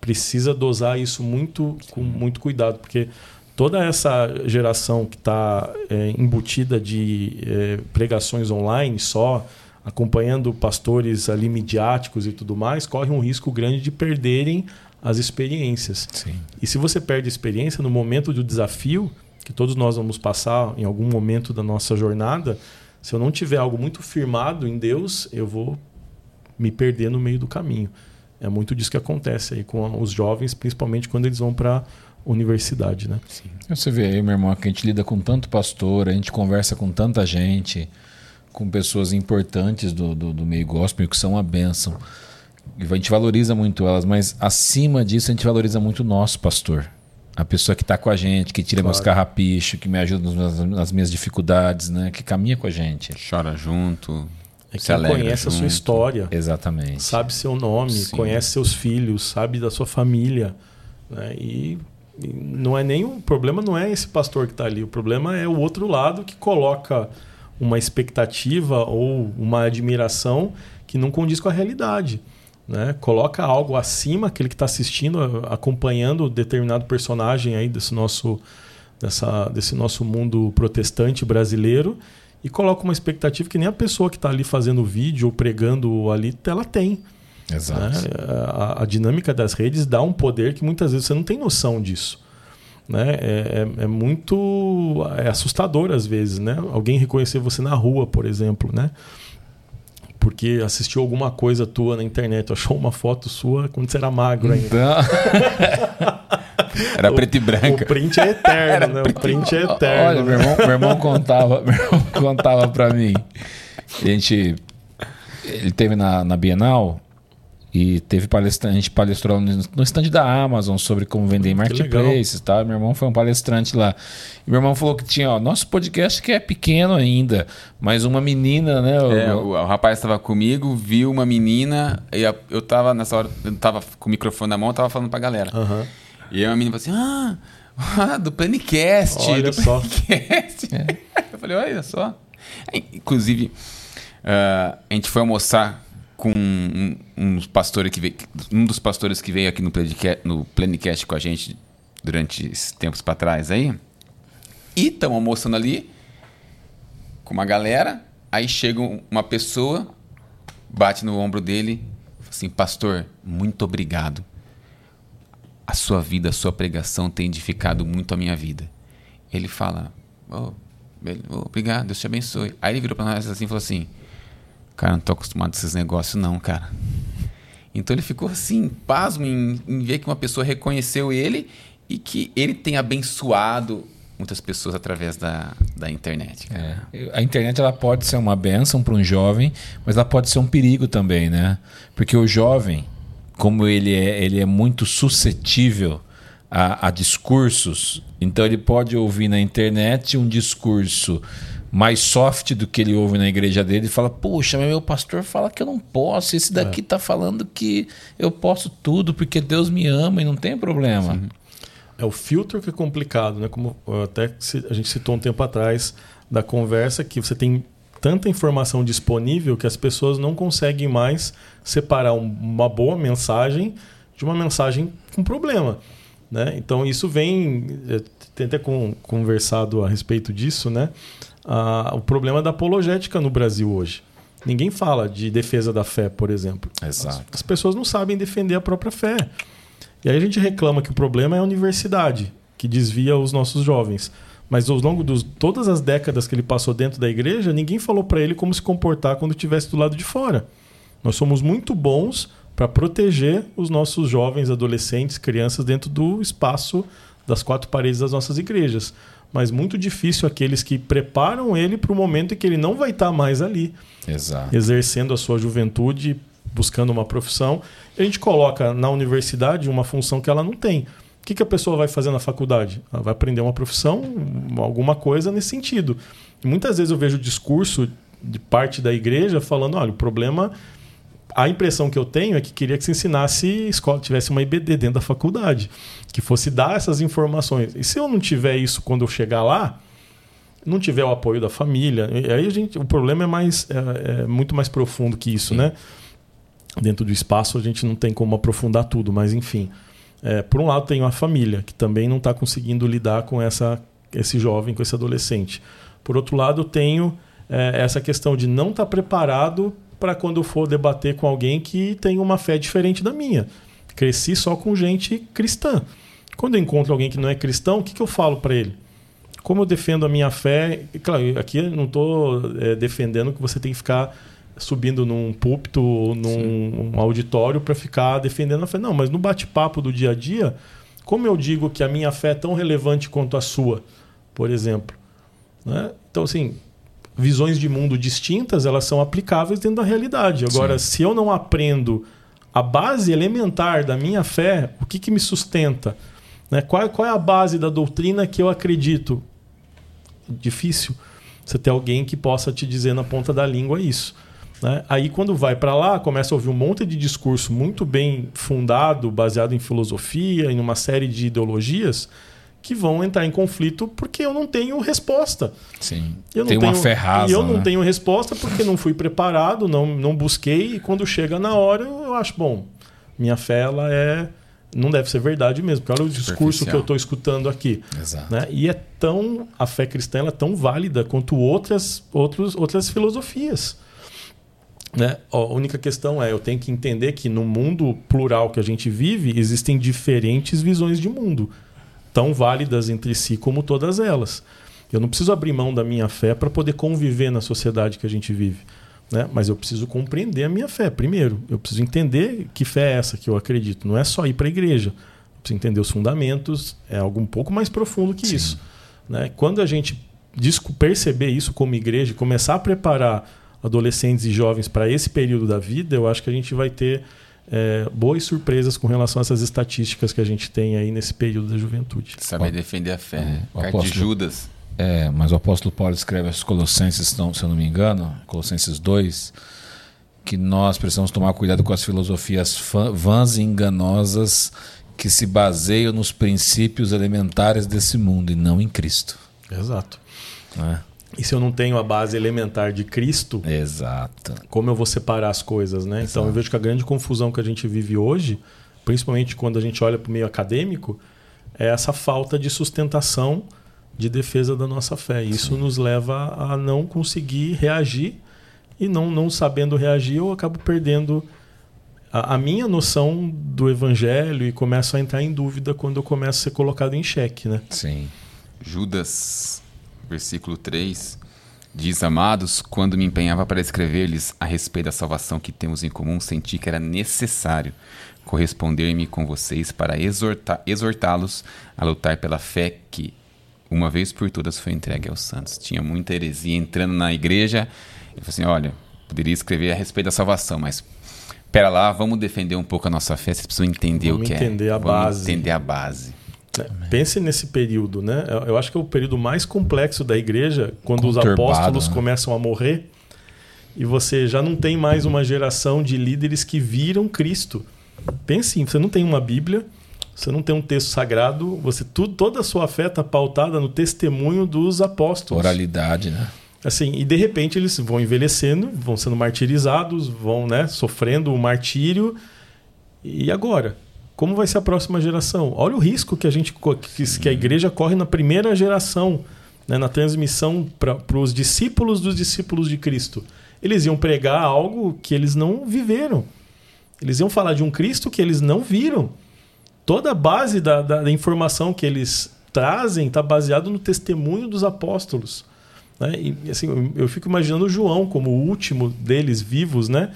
precisa dosar isso muito com muito cuidado, porque toda essa geração que está embutida de é, pregações online só, acompanhando pastores ali midiáticos e tudo mais, corre um risco grande de perderem as experiências. Sim. E se você perde a experiência no momento do desafio, que todos nós vamos passar em algum momento da nossa jornada, se eu não tiver algo muito firmado em Deus, eu vou me perder no meio do caminho. É muito disso que acontece aí com os jovens, principalmente quando eles vão para universidade, né? Você vê aí, meu irmão, que a gente lida com tanto pastor, a gente conversa com tanta gente, com pessoas importantes do, do, do meio gospel que são uma bênção. E a gente valoriza muito elas, mas acima disso a gente valoriza muito o nosso pastor. A pessoa que está com a gente, que tira Claro. meus carrapichos, que me ajuda meus- nas minhas dificuldades, né? que caminha com a gente. Chora junto. É alegra conhece a sua junto. história, Exatamente. sabe seu nome, Sim. conhece seus filhos, sabe da sua família. Né? E não é nem o problema não é esse pastor que está ali, o problema é o outro lado que coloca uma expectativa ou uma admiração que não condiz com a realidade. Né? Coloca algo acima, aquele que está assistindo, acompanhando determinado personagem aí desse nosso, dessa, desse nosso mundo protestante brasileiro e coloca uma expectativa que nem a pessoa que está ali fazendo o vídeo ou pregando ali, ela tem. Exato. né? A, a dinâmica das redes dá um poder que muitas vezes você não tem noção disso. Né? É, é- é muito é assustador às vezes, né? Alguém reconhecer você na rua, por exemplo, né? Porque assistiu alguma coisa tua na internet, achou uma foto sua quando você era magro ainda. Então, Era preto e branco. O print é eterno, né? O print é eterno. Olha, meu né? irmão, meu irmão contava, meu irmão contava para mim. A gente ele teve na, na Bienal e teve palestra, a gente palestrou no, stand da Amazon sobre como vender em marketplaces, tá? Meu irmão foi um palestrante lá. E meu irmão falou que tinha, ó, nosso podcast que é pequeno ainda, mas uma menina, né? o- É, o, o rapaz estava comigo, viu uma menina, e a- eu tava nessa hora, eu tava com o microfone na mão, eu tava falando pra galera. Aham. E aí a menina falou assim: Ah, ah, do Planicast. Olha do só. Planicast. Eu falei, olha só. Aí, Inclusive, ah, a gente foi almoçar com um, um dos pastores que veio, um dos pastores que veio aqui no Planicast, no Planicast com a gente durante tempos para trás aí. E estamos almoçando ali com uma galera. Aí chega um- uma pessoa, bate no ombro dele, assim, pastor, muito obrigado. a sua vida, a sua pregação tem edificado muito a minha vida. Ele fala, oh, obrigado, Deus te abençoe. Aí ele virou para nós assim e falou assim, cara, não tô acostumado com esses negócios não, cara. Então ele ficou assim, pasmo em, em ver que uma pessoa reconheceu ele e que ele tem abençoado muitas pessoas através da, da internet. É. A internet ela pode ser uma benção para um jovem, mas ela pode ser um perigo também, né? Porque o jovem, como ele é, ele é muito suscetível a, a discursos, então ele pode ouvir na internet um discurso mais soft do que ele ouve na igreja dele e fala: Poxa, meu pastor fala que eu não posso, esse daqui está é. falando que eu posso tudo porque Deus me ama e não tem problema. Sim. É o filtro que é complicado, né? Como até a gente citou um tempo atrás da conversa que você tem tanta informação disponível que as pessoas não conseguem mais separar uma boa mensagem de uma mensagem com problema. Né? Então isso vem, tem até conversado a respeito disso, né? Ah, o problema da apologética no Brasil hoje. Ninguém fala de defesa da fé, por exemplo. Exato. As, as pessoas não sabem defender a própria fé. E aí a gente reclama que o problema é a universidade, que desvia os nossos jovens. Mas ao longo de todas as décadas que ele passou dentro da igreja, ninguém falou para ele como se comportar quando estivesse do lado de fora. Nós somos muito bons para proteger os nossos jovens, adolescentes, crianças dentro do espaço das quatro paredes das nossas igrejas. Mas muito difícil aqueles que preparam ele para o momento em que ele não vai estar tá mais ali, Exato. exercendo a sua juventude buscando uma profissão, a gente coloca na universidade uma função que ela não tem. O que, que a pessoa vai fazer na faculdade? Ela vai aprender uma profissão, alguma coisa nesse sentido. E muitas vezes eu vejo o discurso de parte da igreja falando: olha, o problema. A impressão que eu tenho é que queria que se ensinasse escola, tivesse uma IBD dentro da faculdade, que fosse dar essas informações. E se eu não tiver isso quando eu chegar lá, não tiver o apoio da família, aí a gente, o problema é mais é, é muito mais profundo que isso, Sim. né? dentro do espaço a gente não tem como aprofundar tudo, mas enfim. É, por um lado, tem a família, que também não está conseguindo lidar com essa, esse jovem, com esse adolescente. Por outro lado, tenho é, essa questão de não estar tá preparado para quando eu for debater com alguém que tem uma fé diferente da minha. Cresci só com gente cristã. Quando eu encontro alguém que não é cristão, o que, que eu falo para ele? Como eu defendo a minha fé? Claro, aqui eu não estou é, defendendo que você tem que ficar subindo num púlpito, num um auditório para ficar defendendo a fé. Não, mas no bate-papo do dia a dia, como eu digo que a minha fé é tão relevante quanto a sua, por exemplo? Né? Então, assim, visões de mundo distintas, elas são aplicáveis dentro da realidade. Agora, Sim. se eu não aprendo a base elementar da minha fé, o que, que me sustenta? Né? Qual, qual é a base da doutrina que eu acredito? Difícil você ter alguém que possa te dizer na ponta da língua isso. Né? Aí, quando vai para lá, começa a ouvir um monte de discurso muito bem fundado, baseado em filosofia, em uma série de ideologias, que vão entrar em conflito porque eu não tenho resposta. Sim. Eu não Tem tenho, uma ferrada. E eu não né? tenho resposta porque não fui preparado, não, não busquei, e quando chega na hora, eu acho, bom, minha fé ela é. Não deve ser verdade mesmo, porque olha o discurso que eu estou escutando aqui. Exato. Né? E é tão. A fé cristã é tão válida quanto outras, outros, outras filosofias. Né? A única questão é, eu tenho que entender que no mundo plural que a gente vive, existem diferentes visões de mundo, tão válidas entre si como todas elas. Eu não preciso abrir mão da minha fé para poder conviver na sociedade que a gente vive. Né? Mas eu preciso compreender a minha fé primeiro. Eu preciso entender que fé é essa que eu acredito. Não é só ir para a igreja. Eu preciso entender os fundamentos. É algo um pouco mais profundo que Sim. isso. Né? Quando a gente perceber isso como igreja, começar a preparar adolescentes e jovens para esse período da vida, eu acho que a gente vai ter é, boas surpresas com relação a essas estatísticas que a gente tem aí nesse período da juventude. Saber defender a fé, né? O apóstolo, de Judas. É, mas o apóstolo Paulo escreve aos Colossenses, se eu não me engano, Colossenses 2, que nós precisamos tomar cuidado com as filosofias vãs e enganosas que se baseiam nos princípios elementares desse mundo e não em Cristo. Exato. É. E se eu não tenho a base elementar de Cristo, Exato. como eu vou separar as coisas, né? Exato. Então eu vejo que a grande confusão que a gente vive hoje, principalmente quando a gente olha para o meio acadêmico, é essa falta de sustentação de defesa da nossa fé. Isso Sim. nos leva a não conseguir reagir e não, não sabendo reagir, eu acabo perdendo a, a, minha noção do evangelho e começo a entrar em dúvida quando eu começo a ser colocado em xeque, né? Sim. Judas, versículo 3, diz: Amados, quando me empenhava para escrever-lhes a respeito da salvação que temos em comum, senti que era necessário corresponder-me com vocês para exortá-los a lutar pela fé que, uma vez por todas, foi entregue aos santos. Tinha muita heresia entrando na igreja. e falou assim: Olha, poderia escrever a respeito da salvação, mas Pera lá, vamos defender um pouco a nossa fé, vocês precisam entender vamos o que entender é. A vamos base. entender a base. É, pense nesse período, né? Eu acho que é o período mais complexo da igreja, quando os apóstolos né? começam a morrer e você já não tem mais uma geração de líderes que viram Cristo. Pense, você não tem uma Bíblia, você não tem um texto sagrado, você tudo, toda a sua fé está pautada no testemunho dos apóstolos. Oralidade, né? Assim, e de repente eles vão envelhecendo, vão sendo martirizados, vão né, sofrendo o martírio. E agora? Como vai ser a próxima geração? Olha o risco que a gente que, a igreja corre na primeira geração, né, na transmissão para os discípulos dos discípulos de Cristo. Eles iam pregar algo que eles não viveram. Eles iam falar de um Cristo que eles não viram. Toda a base da, da, da informação que eles trazem está baseado no testemunho dos apóstolos. Né? E assim, eu, fico imaginando João como o último deles vivos, né?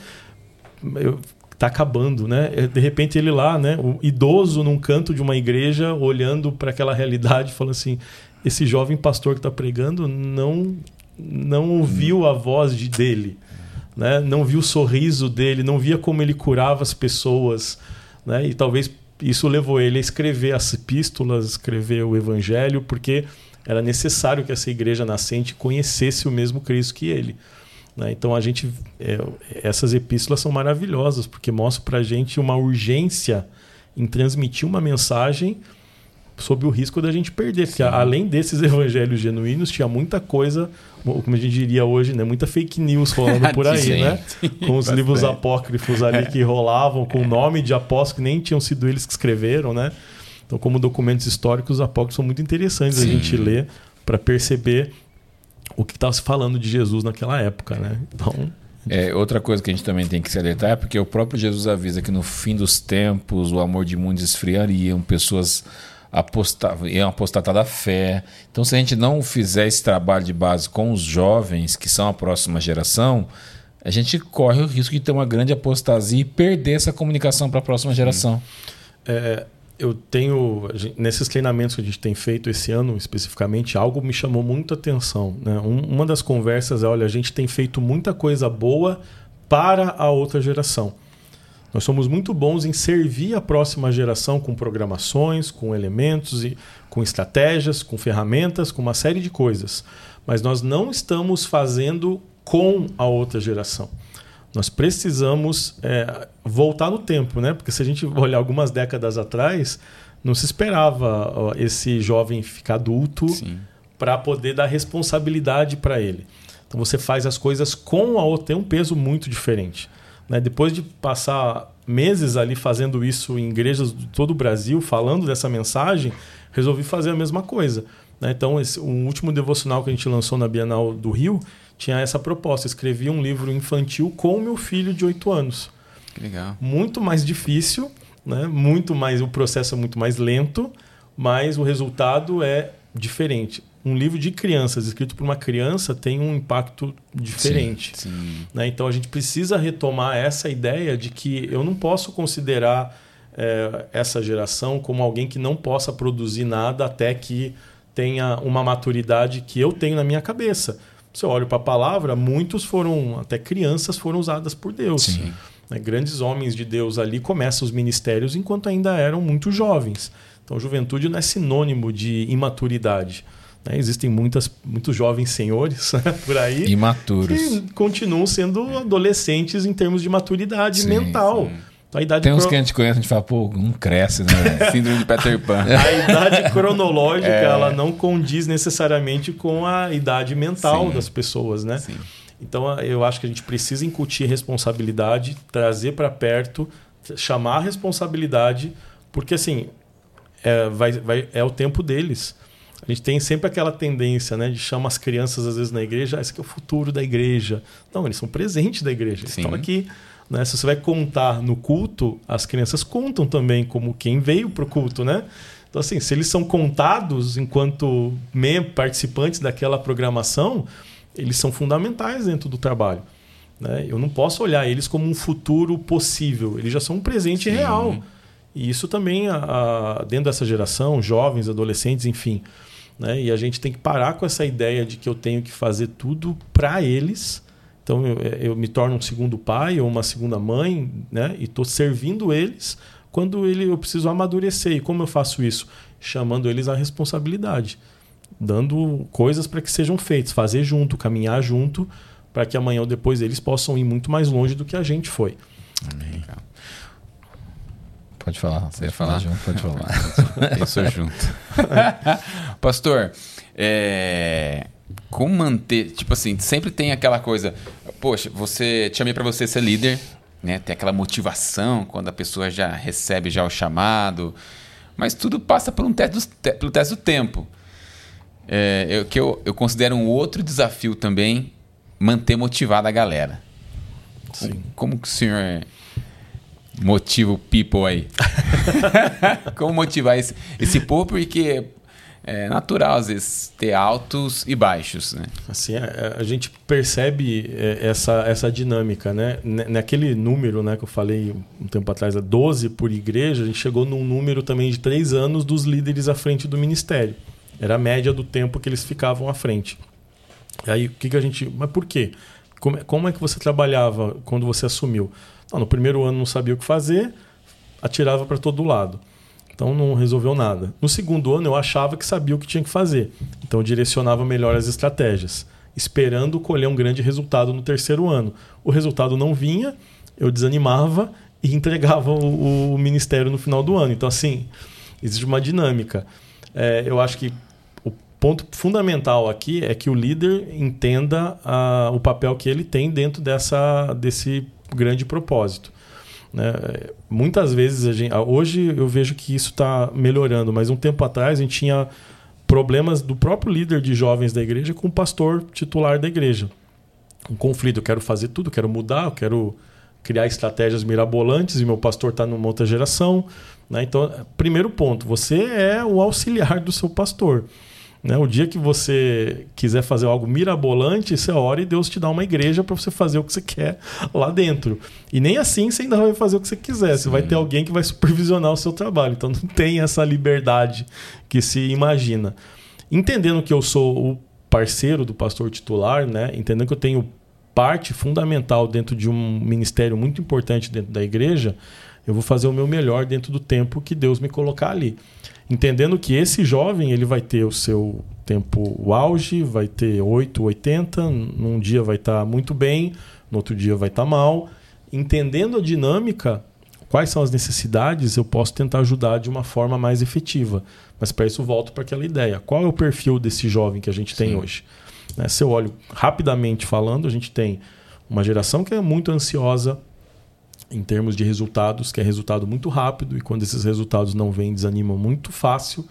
Eu, tá acabando, né? É, de repente ele lá, né, o idoso num canto de uma igreja, olhando para aquela realidade, falando assim: esse jovem pastor que está pregando não não ouviu a voz de dele, né? Não viu o sorriso dele, não via como ele curava as pessoas, né? E talvez isso levou ele a escrever as epístolas, escrever o evangelho, porque era necessário que essa igreja nascente conhecesse o mesmo Cristo que ele. Né? Então a gente, é, essas epístolas são maravilhosas porque mostram para a gente uma urgência em transmitir uma mensagem sob o risco da gente perder, porque além desses evangelhos genuínos tinha muita coisa, como a gente diria hoje, né, muita fake news rolando por aí, sim, né? Sim, com os livros apócrifos ali que rolavam com o nome de apóstolos que nem tinham sido eles que escreveram, né? Então, como documentos históricos, os apócrifos são muito interessantes Sim. a gente ler para perceber o que estava se falando de Jesus naquela época, né? Então, é, outra coisa que a gente também tem que se alertar é porque o próprio Jesus avisa que no fim dos tempos o amor de muitos esfriariam, pessoas apostavam, iam apostatar da fé. Então, se a gente não fizer esse trabalho de base com os jovens, que são a próxima geração, a gente corre o risco de ter uma grande apostasia e perder essa comunicação para a próxima geração. É, eu tenho, nesses treinamentos que a gente tem feito esse ano especificamente, algo me chamou muita atenção. Né? uma das conversas é: olha, a gente tem feito muita coisa boa para a outra geração. Nós somos muito bons em servir a próxima geração com programações, com elementos, e com estratégias, com ferramentas, com uma série de coisas. Mas nós não estamos fazendo com a outra geração. Nós precisamos é, voltar no tempo, né? Porque se a gente olhar algumas décadas atrás, não se esperava ó, esse jovem ficar adulto para poder dar responsabilidade para ele. Então você faz as coisas com a outra, tem um peso muito diferente. Né? Depois de passar meses ali fazendo isso em igrejas de todo o Brasil, falando dessa mensagem, resolvi fazer a mesma coisa. Né? Então, esse, o último devocional que a gente lançou na Bienal do Rio tinha essa proposta. escrevi um livro infantil com meu filho de 8 anos. Que legal. Muito mais difícil, né? muito mais, o processo é muito mais lento, mas o resultado é diferente. Um livro de crianças, escrito por uma criança, tem um impacto diferente. Sim, sim. Né? Então a gente precisa retomar essa ideia de que eu não posso considerar é, essa geração como alguém que não possa produzir nada até que tenha uma maturidade que eu tenho na minha cabeça. Se eu olho para a palavra, muitos foram, até crianças foram usadas por Deus. Sim. Né? Grandes homens de Deus ali começam os ministérios enquanto ainda eram muito jovens. Então, juventude não é sinônimo de imaturidade. Né? Existem muitas, muitos jovens senhores né? por aí imaturos que continuam sendo adolescentes em termos de maturidade sim, mental. Sim. A idade Tem uns cro... que a gente conhece, a gente fala, pô, não cresce, né? Síndrome de Peter Pan. A idade cronológica, é... ela não condiz necessariamente com a idade mental Sim. das pessoas, né? Sim. Então, eu acho que a gente precisa incutir responsabilidade, trazer para perto, chamar a responsabilidade, porque, assim, é, vai, vai, é o tempo deles. A gente tem sempre aquela tendência, né, de chamar as crianças às vezes na igreja, ah, esse aqui é o futuro da igreja. Não, eles são presentes da igreja. Eles Sim. estão aqui. Né? Se você vai contar no culto, as crianças contam também como quem veio para o culto, né? Então, assim, se eles são contados enquanto membros, participantes daquela programação, eles são fundamentais dentro do trabalho. Né? Eu não posso olhar eles como um futuro possível. Eles já são um presente Sim. real. E isso também, a- a- dentro dessa geração, jovens, adolescentes, enfim. Né? E a gente tem que parar com essa ideia de que eu tenho que fazer tudo para eles. Então eu, eu me torno um segundo pai ou uma segunda mãe, né? E estou servindo eles quando ele, eu preciso amadurecer. E como eu faço isso? Chamando eles à responsabilidade, dando coisas para que sejam feitas, fazer junto, caminhar junto, para que amanhã ou depois eles possam ir muito mais longe do que a gente foi. Pode falar. Você ia falar? falar, João? Pode falar. Eu sou junto. Pastor, é, como manter. Tipo assim, sempre tem aquela coisa. Poxa, você. Te chamei para você ser líder, né? Tem aquela motivação quando a pessoa já recebe já o chamado. Mas tudo passa por um teste do, te- pelo teste do tempo. É, eu, que eu, eu considero um outro desafio também manter motivada a galera. Sim. Como que o senhor motiva o people aí? Como motivar esse, esse povo? Porque é natural, às vezes, ter altos e baixos, né? Assim, a, a gente percebe é, essa, essa dinâmica, né? Na- Naquele número né, que eu falei um tempo atrás, a 12 por igreja, a gente chegou num número também de três anos dos líderes à frente do ministério. Era a média do tempo que eles ficavam à frente. E aí, o que, que a gente. Mas por quê? Como, é- como é que você trabalhava quando você assumiu? Não, no primeiro ano não sabia o que fazer, atirava para todo lado. Então não resolveu nada. No segundo ano eu achava que sabia o que tinha que fazer. Então eu direcionava melhor as estratégias, esperando colher um grande resultado no terceiro ano. O resultado não vinha, eu desanimava e entregava o, o ministério no final do ano. Então assim, existe uma dinâmica. É, eu acho que o ponto fundamental aqui é que o líder entenda ah, o papel que ele tem dentro dessa, desse grande propósito. Né? Muitas vezes, gente, hoje eu vejo que isso está melhorando, mas um tempo atrás a gente tinha problemas do próprio líder de jovens da igreja com o pastor titular da igreja. Um conflito, eu quero fazer tudo, quero mudar, eu quero criar estratégias mirabolantes e meu pastor está numa outra geração. Né? Então, primeiro ponto, você é o auxiliar do seu pastor. Né? O dia que você quiser fazer algo mirabolante, você ora e Deus te dá uma igreja para você fazer o que você quer lá dentro. E nem assim você ainda vai fazer o que você quiser. Você vai ter alguém que vai supervisionar o seu trabalho. Então não tem essa liberdade que se imagina. Entendendo que eu sou o parceiro do pastor titular, né? entendendo que eu tenho parte fundamental dentro de um ministério muito importante dentro da igreja, eu vou fazer o meu melhor dentro do tempo que Deus me colocar ali entendendo que esse jovem ele vai ter o seu tempo o auge, vai ter 8, 80, num dia vai estar muito bem, no outro dia vai estar mal. Entendendo a dinâmica, quais são as necessidades, eu posso tentar ajudar de uma forma mais efetiva. Mas para isso volto para aquela ideia. Qual é o perfil desse jovem que a gente tem Sim. hoje? Né, Se eu olho rapidamente falando, a gente tem uma geração que é muito ansiosa, em termos de resultados, que é resultado muito rápido e quando esses resultados não vêm, desanimam muito fácil.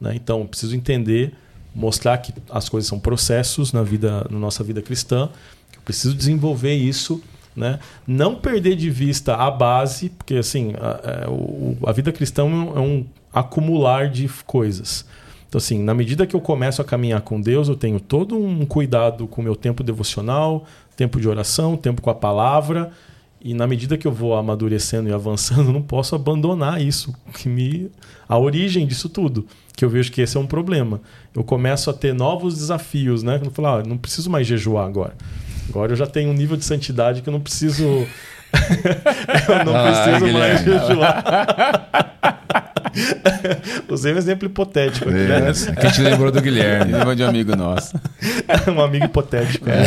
Né? Então, preciso entender, mostrar que as coisas são processos na vida, na nossa vida cristã. Eu preciso desenvolver isso, né? Não perder de vista a base, porque assim a, a, o- a vida cristã é é um acumular de coisas. Então, assim, na medida que eu começo a caminhar com Deus, eu tenho todo um cuidado com o meu tempo devocional, tempo de oração, tempo com a palavra. E na medida que eu vou amadurecendo e avançando, não posso abandonar isso, que me a origem disso tudo, que eu vejo que esse é um problema. Eu começo a ter novos desafios, né? Eu falo, ah, não preciso mais jejuar agora. Agora eu já tenho um nível de santidade que eu não preciso eu não Ah, preciso mais jejuar. Usei um exemplo hipotético aqui, né? É, que a gente lembrou do Guilherme. Lembra de um amigo nosso. um amigo hipotético. né?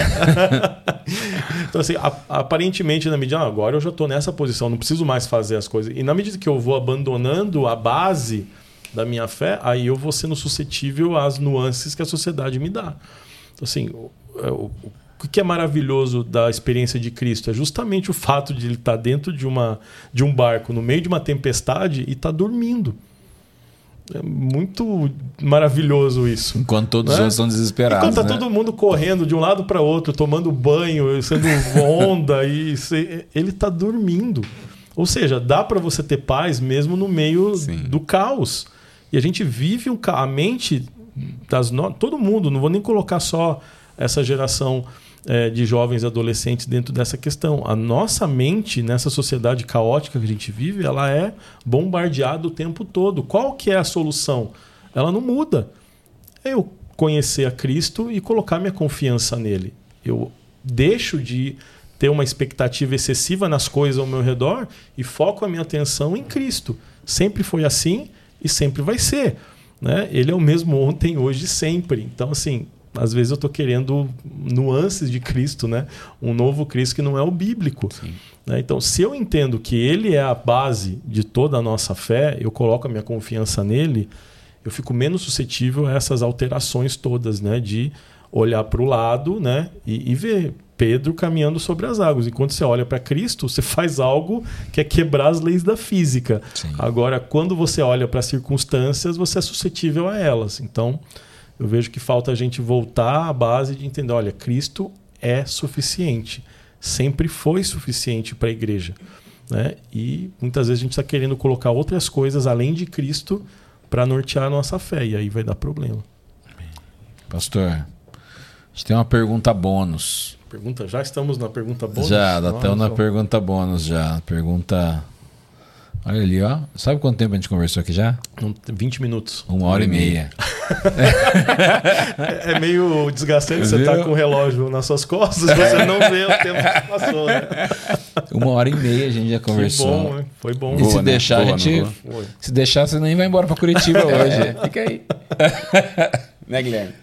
então, assim, aparentemente, na medida, ah, agora eu já estou nessa posição, não preciso mais fazer as coisas. E na medida que eu vou abandonando a base da minha fé, aí eu vou sendo suscetível às nuances que a sociedade me dá. Então, assim, o, o- o que é maravilhoso da experiência de Cristo é justamente o fato de ele estar dentro de, uma, de um barco, no meio de uma tempestade, e estar dormindo. É muito maravilhoso isso. Enquanto todos Né? os outros estão desesperados. Enquanto tá né? todo mundo correndo de um lado para outro, tomando banho, sendo onda e ele tá dormindo. Ou seja, dá para você ter paz mesmo no meio Sim. do caos. E a gente vive um a mente das no... todo mundo, não vou nem colocar só essa geração eh, de jovens e adolescentes dentro dessa questão. A nossa mente nessa sociedade caótica que a gente vive, ela é bombardeada o tempo todo. Qual que é a solução? Ela não muda é eu conhecer a Cristo e colocar minha confiança nele. Eu deixo de ter uma expectativa excessiva nas coisas ao meu redor e foco a minha atenção em Cristo. Sempre foi assim e sempre vai ser. Né? Ele é o mesmo ontem, hoje e sempre. Então, assim, às vezes eu estou querendo nuances de Cristo, né? um novo Cristo que não é o bíblico. né? Então, se eu entendo que ele é a base de toda a nossa fé, eu coloco a minha confiança nele, eu fico menos suscetível a essas alterações todas, né? De olhar para o lado, né? E, e ver Pedro caminhando sobre as águas. Enquanto você olha para Cristo, você faz algo que é quebrar as leis da física. Sim. Agora, quando você olha para as circunstâncias, você é suscetível a elas. Então, eu vejo que falta a gente voltar à base de entender, olha, Cristo é suficiente. Sempre foi suficiente para a igreja. Né? E muitas vezes a gente está querendo colocar outras coisas além de Cristo para nortear a nossa fé. E aí vai dar problema. Pastor, a gente tem uma pergunta bônus. Pergunta, já estamos na pergunta bônus? Já, estamos na pergunta bônus já. Pergunta. Olha ali, ó. Sabe quanto tempo a gente conversou aqui já? não- 20 minutos. Uma hora e meia. É, é meio desgastante você estar com o relógio nas suas costas você não vê o tempo que passou. Né? Uma hora e meia a gente já conversou. bom, né? Foi bom. E se Boa, né? deixar, Boa, a gente. Se deixar, você nem vai embora pra Curitiba hoje. Fica aí. né, Guilherme?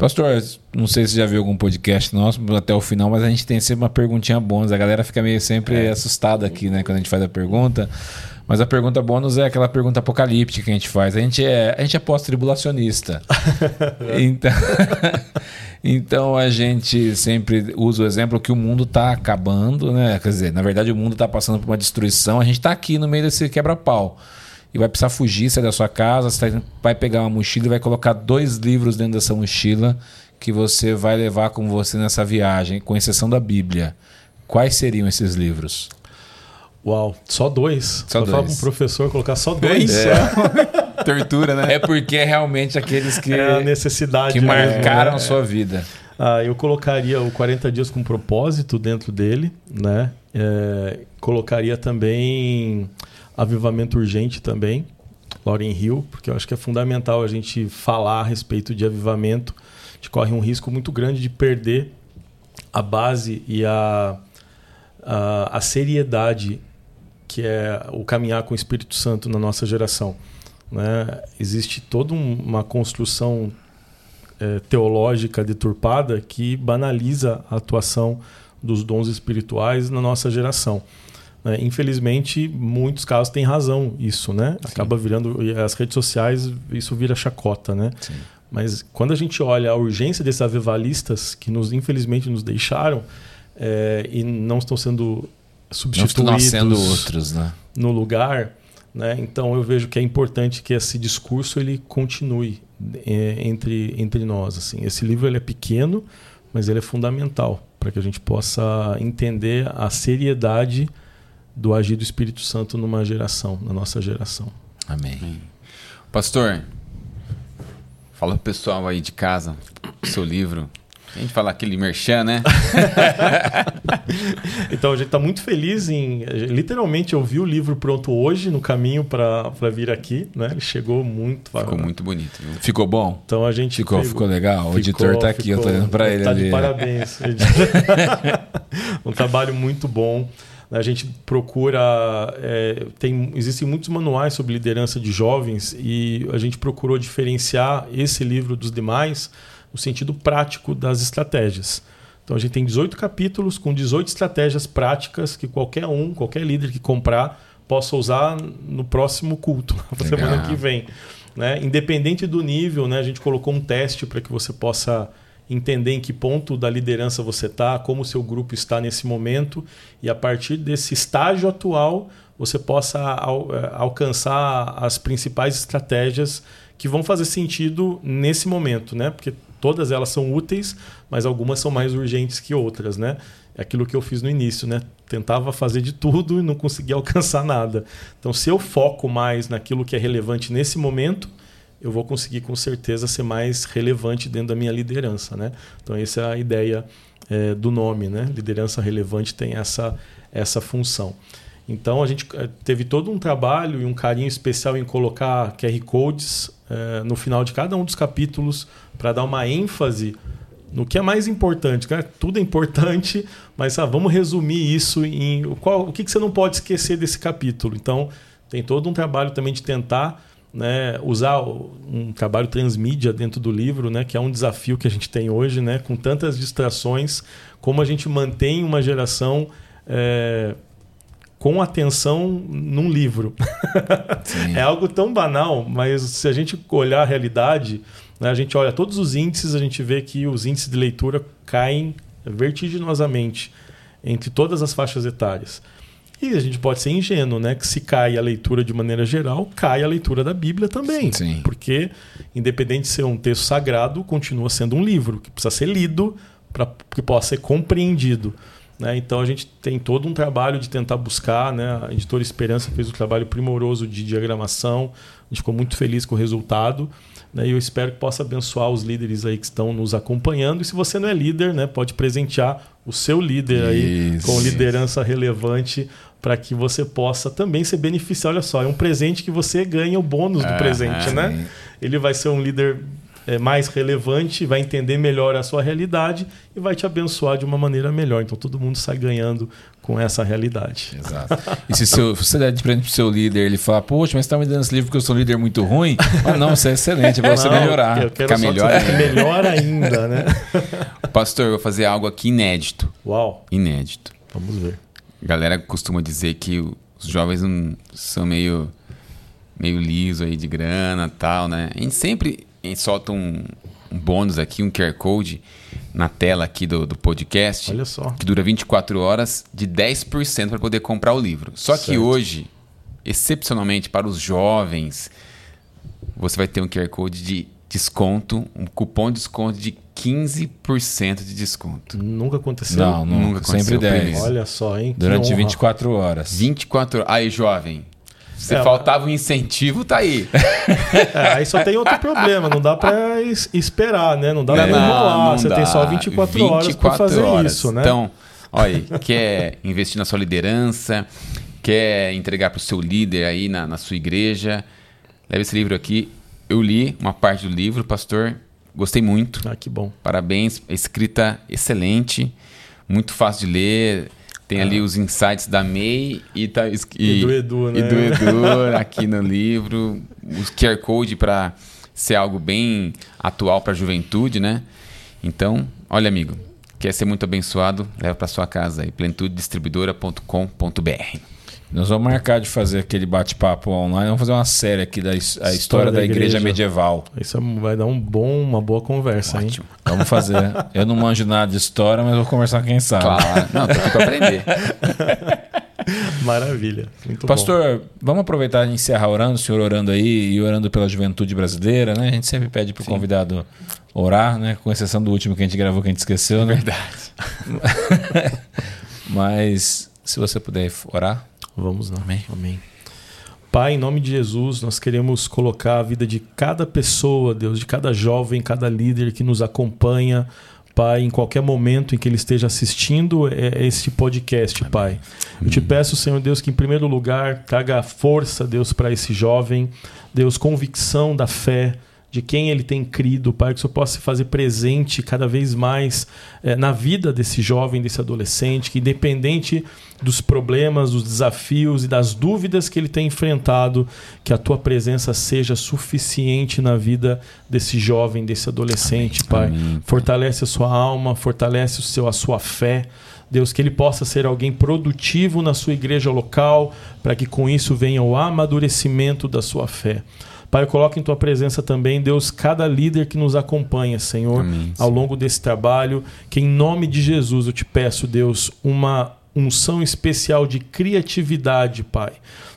Pastor, não sei se já viu algum podcast nosso até o final, mas a gente tem sempre uma perguntinha bônus. A galera fica meio sempre assustada aqui, né, quando a gente faz a pergunta. Mas a pergunta bônus é aquela pergunta apocalíptica que a gente faz. A gente é, a gente é pós-tribulacionista. então, então a gente sempre usa o exemplo que o mundo está acabando, né? Quer dizer, na verdade o mundo está passando por uma destruição. A gente está aqui no meio desse quebra-pau. E vai precisar fugir, sair da sua casa, você vai pegar uma mochila e vai colocar dois livros dentro dessa mochila que você vai levar com você nessa viagem, com exceção da Bíblia. Quais seriam esses livros? Uau, só dois. Só Só falar dois. para um professor colocar só dois. Tortura, né? É porque é realmente aqueles que, É a necessidade. que mesmo, marcaram né? a sua vida. Ah, eu colocaria o 40 dias com propósito dentro dele, né? É, colocaria também avivamento urgente também, Lauren Hill, porque eu acho que é fundamental a gente falar a respeito de avivamento. A gente corre um risco muito grande de perder a base e a, a, a seriedade que é o caminhar com o Espírito Santo na nossa geração. Né? Existe toda um- uma construção eh, teológica deturpada que banaliza a atuação dos dons espirituais na nossa geração. né? Infelizmente, muitos casos têm razão isso, né? Acaba virando as redes sociais isso vira chacota, né? Mas quando a gente olha a urgência desses avivalistas que nos infelizmente nos deixaram eh, e não estão sendo Nascendo substituídos outros, né? no lugar, né? Então eu vejo que é importante que esse discurso ele continue é, entre entre nós. Assim, esse livro ele é pequeno, mas ele é fundamental para que a gente possa entender a seriedade do agir do Espírito Santo numa geração, na nossa geração. Amém. Pastor, fala pro pessoal aí de casa, seu livro. A gente fala aquele merchan, né? Então a gente está muito feliz em. Literalmente eu vi o livro pronto hoje no caminho para vir aqui, né? Ele chegou muito. Ficou muito bonito, viu? Ficou bom? Então a gente Ficou, pegou- ficou legal? O Ficou, editor tá aqui, eu tô ficou. olhando pra ele Tá ali. de parabéns. um trabalho muito bom. A gente procura. é, tem, existem muitos manuais sobre liderança de jovens e a gente procurou diferenciar esse livro dos demais no sentido prático das estratégias. Então a gente tem 18 capítulos com 18 estratégias práticas que qualquer um, qualquer líder que comprar, possa usar no próximo culto, na semana que vem. Né? Independente do nível, né? a gente colocou um teste para que você possa entender em que ponto da liderança você está, como o seu grupo está nesse momento, e a partir desse estágio atual você possa al eh, alcançar as principais estratégias que vão fazer sentido nesse momento, né? Porque todas elas são úteis, mas algumas são mais urgentes que outras, né? É aquilo que eu fiz no início, né? Tentava fazer de tudo e não conseguia alcançar nada. Então, se eu foco mais naquilo que é relevante nesse momento, eu vou conseguir com certeza ser mais relevante dentro da minha liderança, né? Então, essa é a ideia é, do nome, né? Liderança relevante tem essa, essa função. Então, a gente eh, teve todo um trabalho e um carinho especial em colocar QR Codes é, no final de cada um dos capítulos para dar uma ênfase no que é mais importante. Né? Tudo é importante, mas ah, vamos resumir isso em qual, o que, que você não pode esquecer desse capítulo. Então, tem todo um trabalho também de tentar né, usar um trabalho transmídia dentro do livro, né, que é um desafio que a gente tem hoje, né, com tantas distrações, como a gente mantém uma geração é, com atenção num livro. é algo tão banal, mas se a gente olhar a realidade, né, a gente olha todos os índices, a gente vê que os índices de leitura caem vertiginosamente entre todas as faixas etárias. E a gente pode ser ingênuo, né? Que se cai a leitura de maneira geral, cai a leitura da Bíblia também. Sim. Porque, independente de ser um texto sagrado, continua sendo um livro que precisa ser lido para que possa ser compreendido. Né? Então a gente tem todo um trabalho de tentar buscar. Né? A editora Esperança fez um trabalho primoroso de diagramação. A gente ficou muito feliz com o resultado. Né? E eu espero que possa abençoar os líderes aí que estão nos acompanhando. E se você não é líder, né? pode presentear o seu líder aí Isso. com liderança relevante para que você possa também ser beneficiado. Olha só, é um presente que você ganha o bônus do Ah, presente, né? Ele vai ser um líder mais relevante, vai entender melhor a sua realidade e vai te abençoar de uma maneira melhor. Então todo mundo sai ganhando com essa realidade. Exato. E se seu, se você der de presente pro seu líder, ele falar, poxa, mas você tá me dando esse livro porque eu sou um líder muito ruim? Ah, não, você é excelente, é pra você melhorar. Eu quero Ficar melhor melhor ainda, né? Pastor, eu vou fazer algo aqui inédito. Uau, Inédito. vamos ver. A galera costuma dizer que os jovens não são meio, meio liso aí de grana e tal, né? A gente sempre solta um, um bônus aqui, um QR Code na tela aqui do, do podcast. Olha só. Que dura 24 horas de 10% para poder comprar o livro. Só que Certo. hoje, excepcionalmente para os jovens, você vai ter um QR Code de desconto, um cupom de desconto de 15% de desconto. Nunca aconteceu. Não, Nunca nunca. Sempre aconteceu 10. primeiro. Olha só, hein? Que Durante honra. 24 horas. 24 horas. Aí, jovem. Se É, faltava um incentivo, tá aí. É, aí só tem outro problema, não dá pra es- esperar, né? Não dá Não, enrolar. não Você dá. tem só 24, horas pra 24 fazer horas. isso, né? Então, olha aí, quer investir na sua liderança, quer entregar para o seu líder aí na, na sua igreja, leve esse livro aqui. Eu li uma parte do livro, pastor, gostei muito. Ah, que bom. Parabéns, escrita excelente, muito fácil de ler. Tem ali os insights da May e, tá, es- E do Edu, né? E do Edu aqui no livro. Os QR Code para ser algo bem atual para a juventude, né? Então, olha, amigo, quer ser muito abençoado? Leva para sua casa aí, plenitudedistribuidora.com.br. Nós vamos marcar de fazer aquele bate-papo online. Vamos fazer uma série aqui da a história, da, igreja. medieval. Isso é- vai dar um bom, uma boa conversa, hein? Ótimo. Vamos fazer. Eu não manjo nada de história, mas vou conversar com quem sabe. Claro, não, tô aqui para aprender. Maravilha. Muito bom. Pastor, vamos aproveitar e encerrar orando, o senhor orando aí e orando pela juventude brasileira, né? A gente sempre pede pro convidado orar, né? Com exceção do último que a gente gravou que a gente esqueceu, né? Verdade. Mas se você puder orar. Vamos lá. Amém. Pai, em nome de Jesus, nós queremos colocar a vida de cada pessoa, Deus, de cada jovem, cada líder que nos acompanha, Pai, em qualquer momento em que ele esteja assistindo é, este podcast, Pai. Eu te peço, Senhor Deus, que em primeiro lugar traga força, Deus, para esse jovem, Deus, convicção da fé, de quem ele tem crido, Pai, que o Senhor possa se fazer presente cada vez mais eh, na vida desse jovem, desse adolescente, que independente dos problemas, dos desafios e das dúvidas que ele tem enfrentado, que a tua presença seja suficiente na vida desse jovem, desse adolescente, Pai. Amém. Fortalece a sua alma, fortalece o seu, a sua fé. Deus, que ele possa ser alguém produtivo na sua igreja local, para que com isso venha o amadurecimento da sua fé. Pai, coloca em tua presença também, Deus, cada líder que nos acompanha, Senhor, Amém, ao longo desse trabalho. Que em nome de Jesus eu te peço, Deus, uma unção especial de criatividade, Pai.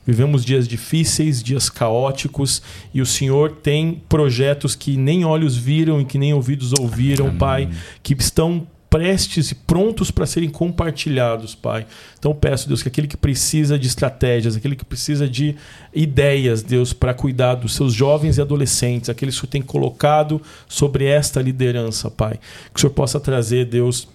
Vivemos dias difíceis, dias caóticos, e o Senhor tem projetos que nem olhos viram e que nem ouvidos ouviram, Pai, que estão prestes e prontos para serem compartilhados, Pai. Então peço, Deus, que aquele que precisa de estratégias, aquele que precisa de ideias, Deus, para cuidar dos seus jovens e adolescentes, aqueles que o tem colocado sobre esta liderança, Pai. Que o Senhor possa trazer, Deus,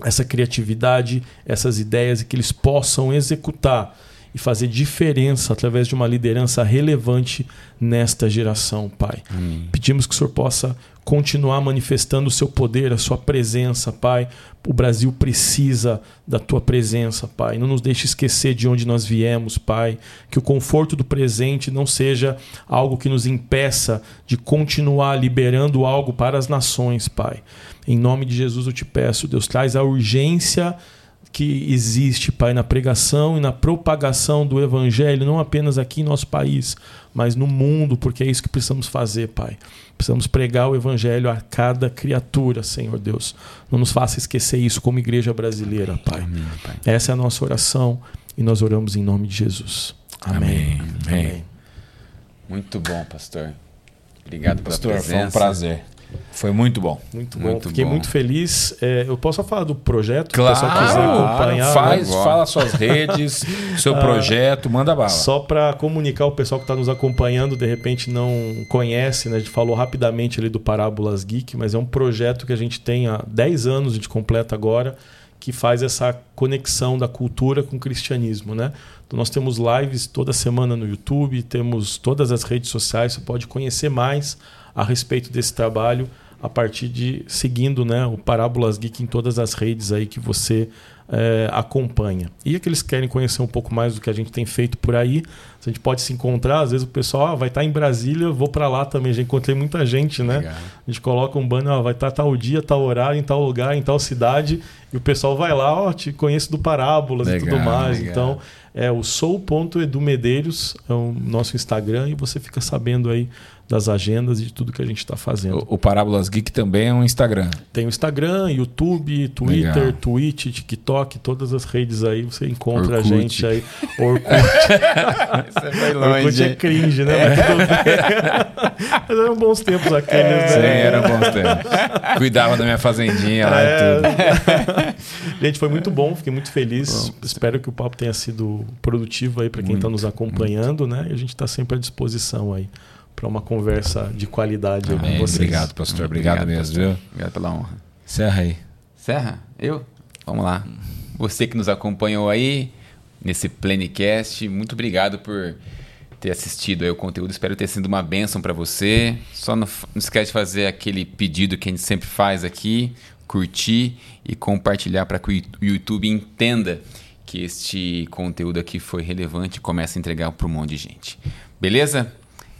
essa criatividade, essas ideias e que eles possam executar e fazer diferença através de uma liderança relevante nesta geração, Pai. Pedimos que o Senhor possa continuar manifestando o seu poder, a sua presença, Pai. O Brasil precisa da tua presença, Pai. Não nos deixe esquecer de onde nós viemos, Pai. Que o conforto do presente não seja algo que nos impeça de continuar liberando algo para as nações, Pai. Em nome de Jesus eu te peço, Deus, traz a urgência que existe, Pai, na pregação e na propagação do Evangelho, não apenas aqui em nosso país, mas no mundo, porque é isso que precisamos fazer, Pai. Precisamos pregar o Evangelho a cada criatura, Senhor Deus. Não nos faça esquecer isso como igreja brasileira, Pai. Amém, Pai. Essa é a nossa oração e nós oramos em nome de Jesus. Amém. Amém. Amém. Muito bom, pastor. Obrigado pela Pastor, presença. foi um prazer. Foi muito bom. Muito bom. Muito Fiquei bom. muito feliz. É, eu posso só falar do projeto? Se Claro, o pessoal quiser acompanhar. faz, né? fala suas redes, seu projeto, manda bala. Só para comunicar o pessoal que está nos acompanhando, de repente não conhece, né? A gente falou rapidamente ali do Parábolas Geek, mas é um projeto que a gente tem há 10 anos, a gente completa agora, que faz essa conexão da cultura com o cristianismo, né? Então nós temos lives toda semana no YouTube, temos todas as redes sociais, você pode conhecer mais a respeito desse trabalho a partir de seguindo né, o Parábolas Geek em todas as redes aí que você é, acompanha. E aqueles que querem conhecer um pouco mais do que a gente tem feito por aí, a gente pode se encontrar. Às vezes o pessoal ah, vai estar em Brasília, vou para lá também. Já encontrei muita gente, né? Legal. A gente coloca um banner, ó, vai estar tal dia, tal horário, em tal lugar, em tal cidade, e o pessoal vai lá, ó, te conheço do Parábolas e tudo Legal, mais. legal. Então, é o sou.edumedeiros, é o nosso Instagram, e você fica sabendo aí das agendas e de tudo que a gente está fazendo. O, o Parábolas Geek também é um Instagram. Tem o Instagram, YouTube, Twitter, Legal. Twitch, TikTok, todas as redes aí você encontra Orkut. a gente aí. Orkut, Você foi Orkut é cringe, né? Mas bem. Mas eram bons tempos aqueles, Sim, né? era bons tempos. Cuidava da minha fazendinha lá e É. tudo. Gente, foi muito bom, fiquei muito feliz. Espero que o papo tenha sido produtivo aí para quem está nos acompanhando, né? E a gente está sempre à disposição aí para uma conversa de qualidade aí com vocês. Obrigado, pastor. Obrigado, mesmo, pastor. viu? Obrigado pela honra. Serra aí. Serra, eu? Vamos lá. Você que nos acompanhou aí nesse Plenicast, muito obrigado por ter assistido aí o conteúdo. Espero ter sido uma bênção para você. Só não, não esquece de fazer aquele pedido que a gente sempre faz aqui, curtir e compartilhar para que o YouTube entenda que este conteúdo aqui foi relevante e comece a entregar para um monte de gente. Beleza?